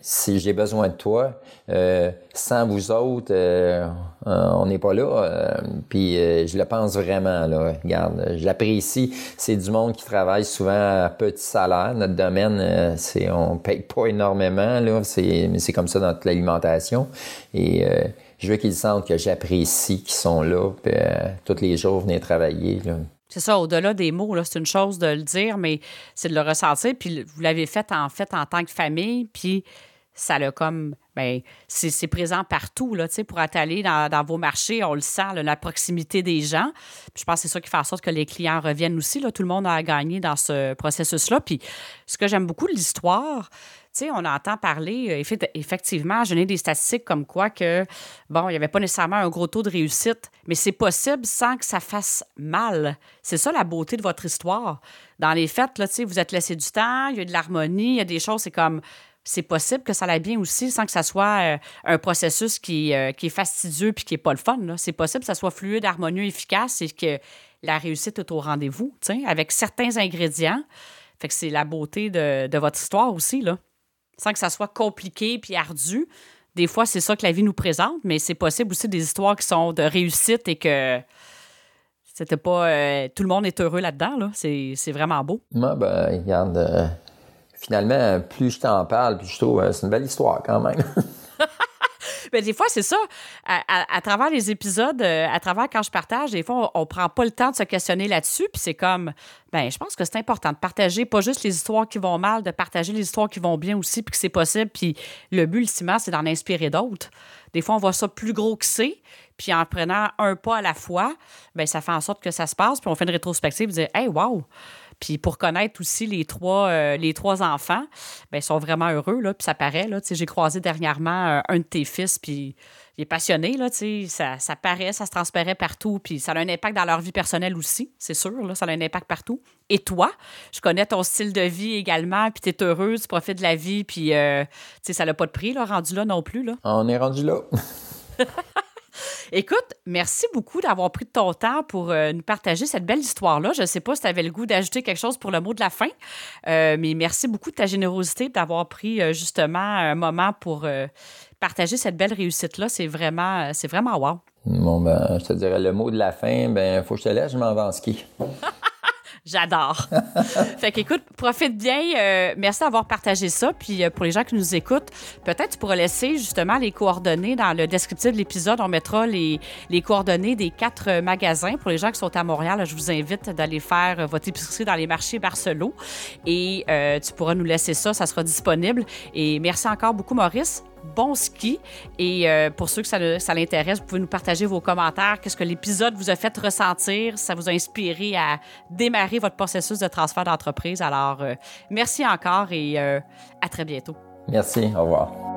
si j'ai besoin de toi, euh, sans vous autres, euh, on n'est pas là. Euh, puis je le pense vraiment. Là. Regarde, je l'apprécie. C'est du monde qui travaille souvent à petit salaire. Notre domaine, c'est on paye pas énormément. Là. C'est, mais c'est comme ça dans toute l'alimentation. Et je veux qu'ils sentent que j'apprécie qu'ils sont là. Puis, tous les jours venir travailler. Là. C'est ça, au-delà des mots, c'est une chose de le dire, mais c'est de le ressentir. Puis vous l'avez fait en fait en tant que famille, puis ça l'a comme. Bien, c'est présent partout, là, pour aller dans, dans, vos marchés, on le sent, la proximité des gens. Puis je pense que c'est ça qui fait en sorte que les clients reviennent aussi. Là, tout le monde a gagné dans ce processus-là. Puis ce que j'aime beaucoup de l'histoire, on entend parler, euh, effectivement, je n'ai des statistiques comme quoi que, bon, il n'y avait pas nécessairement un gros taux de réussite, mais c'est possible sans que ça fasse mal. C'est ça la beauté de votre histoire. Dans les fêtes, là, vous êtes laissé du temps, il y a de l'harmonie, il y a des choses, c'est comme, c'est possible que ça aille bien aussi sans que ça soit euh, un processus qui, euh, qui, est fastidieux puis qui n'est pas le fun. C'est possible que ça soit fluide, harmonieux, efficace et que la réussite est au rendez-vous, avec certains ingrédients. Fait que c'est la beauté de, votre histoire aussi, là sans que ça soit compliqué puis ardu. Des fois, c'est ça que la vie nous présente, mais c'est possible aussi des histoires qui sont de réussite et que c'était pas. Euh, tout le monde est heureux là-dedans. Là. C'est, vraiment beau. Moi, ben, regarde, finalement, plus je t'en parle, plus je trouve euh, c'est une belle histoire quand même. Mais des fois, c'est ça. À, travers les épisodes, euh, à travers quand je partage, des fois, on, ne prend pas le temps de se questionner là-dessus. Puis c'est comme, ben, je pense que c'est important de partager pas juste les histoires qui vont mal, de partager les histoires qui vont bien aussi, puis que c'est possible. Puis le but, ultimement, c'est d'en inspirer d'autres. Des fois, on voit ça plus gros que c'est. Puis en prenant un pas à la fois, ben ça fait en sorte que ça se passe. Puis on fait une rétrospective et dire, hey, wow! Puis pour connaître aussi les trois, euh, les trois enfants, bien, ils sont vraiment heureux, là, puis ça paraît. Là, j'ai croisé dernièrement euh, un de tes fils, puis il est passionné, là, ça, ça paraît, ça se transparaît partout, puis ça a un impact dans leur vie personnelle aussi, c'est sûr, là, ça a un impact partout. Et toi, je connais ton style de vie également, puis tu es heureux, tu profites de la vie, puis euh, ça n'a pas de prix, là, rendu là non plus. Là. On est rendu là. Écoute, merci beaucoup d'avoir pris de ton temps pour euh, nous partager cette belle histoire-là. Je ne sais pas si tu avais le goût d'ajouter quelque chose pour le mot de la fin, euh, mais merci beaucoup de ta générosité d'avoir pris euh, justement un moment pour partager cette belle réussite-là. C'est vraiment, c'est vraiment wow. Bon, ben, je te dirais le mot de la fin, ben, faut que je te laisse, je m'en vais en ski. J'adore. fait qu'écoute, profite bien. Euh, merci d'avoir partagé ça. Puis euh, pour les gens qui nous écoutent, peut-être tu pourras laisser justement les coordonnées dans le descriptif de l'épisode. On mettra les, les, coordonnées des quatre magasins. Pour les gens qui sont à Montréal, je vous invite d'aller faire votre épicerie dans les marchés Barcelo. Et euh, tu pourras nous laisser ça. Ça sera disponible. Et merci encore beaucoup, Maurice bon ski. Et euh, pour ceux que ça, l'intéresse, vous pouvez nous partager vos commentaires. Qu'est-ce que l'épisode vous a fait ressentir? Ça vous a inspiré à démarrer votre processus de transfert d'entreprise? Alors, euh, merci encore et euh, à très bientôt. Merci. Au revoir.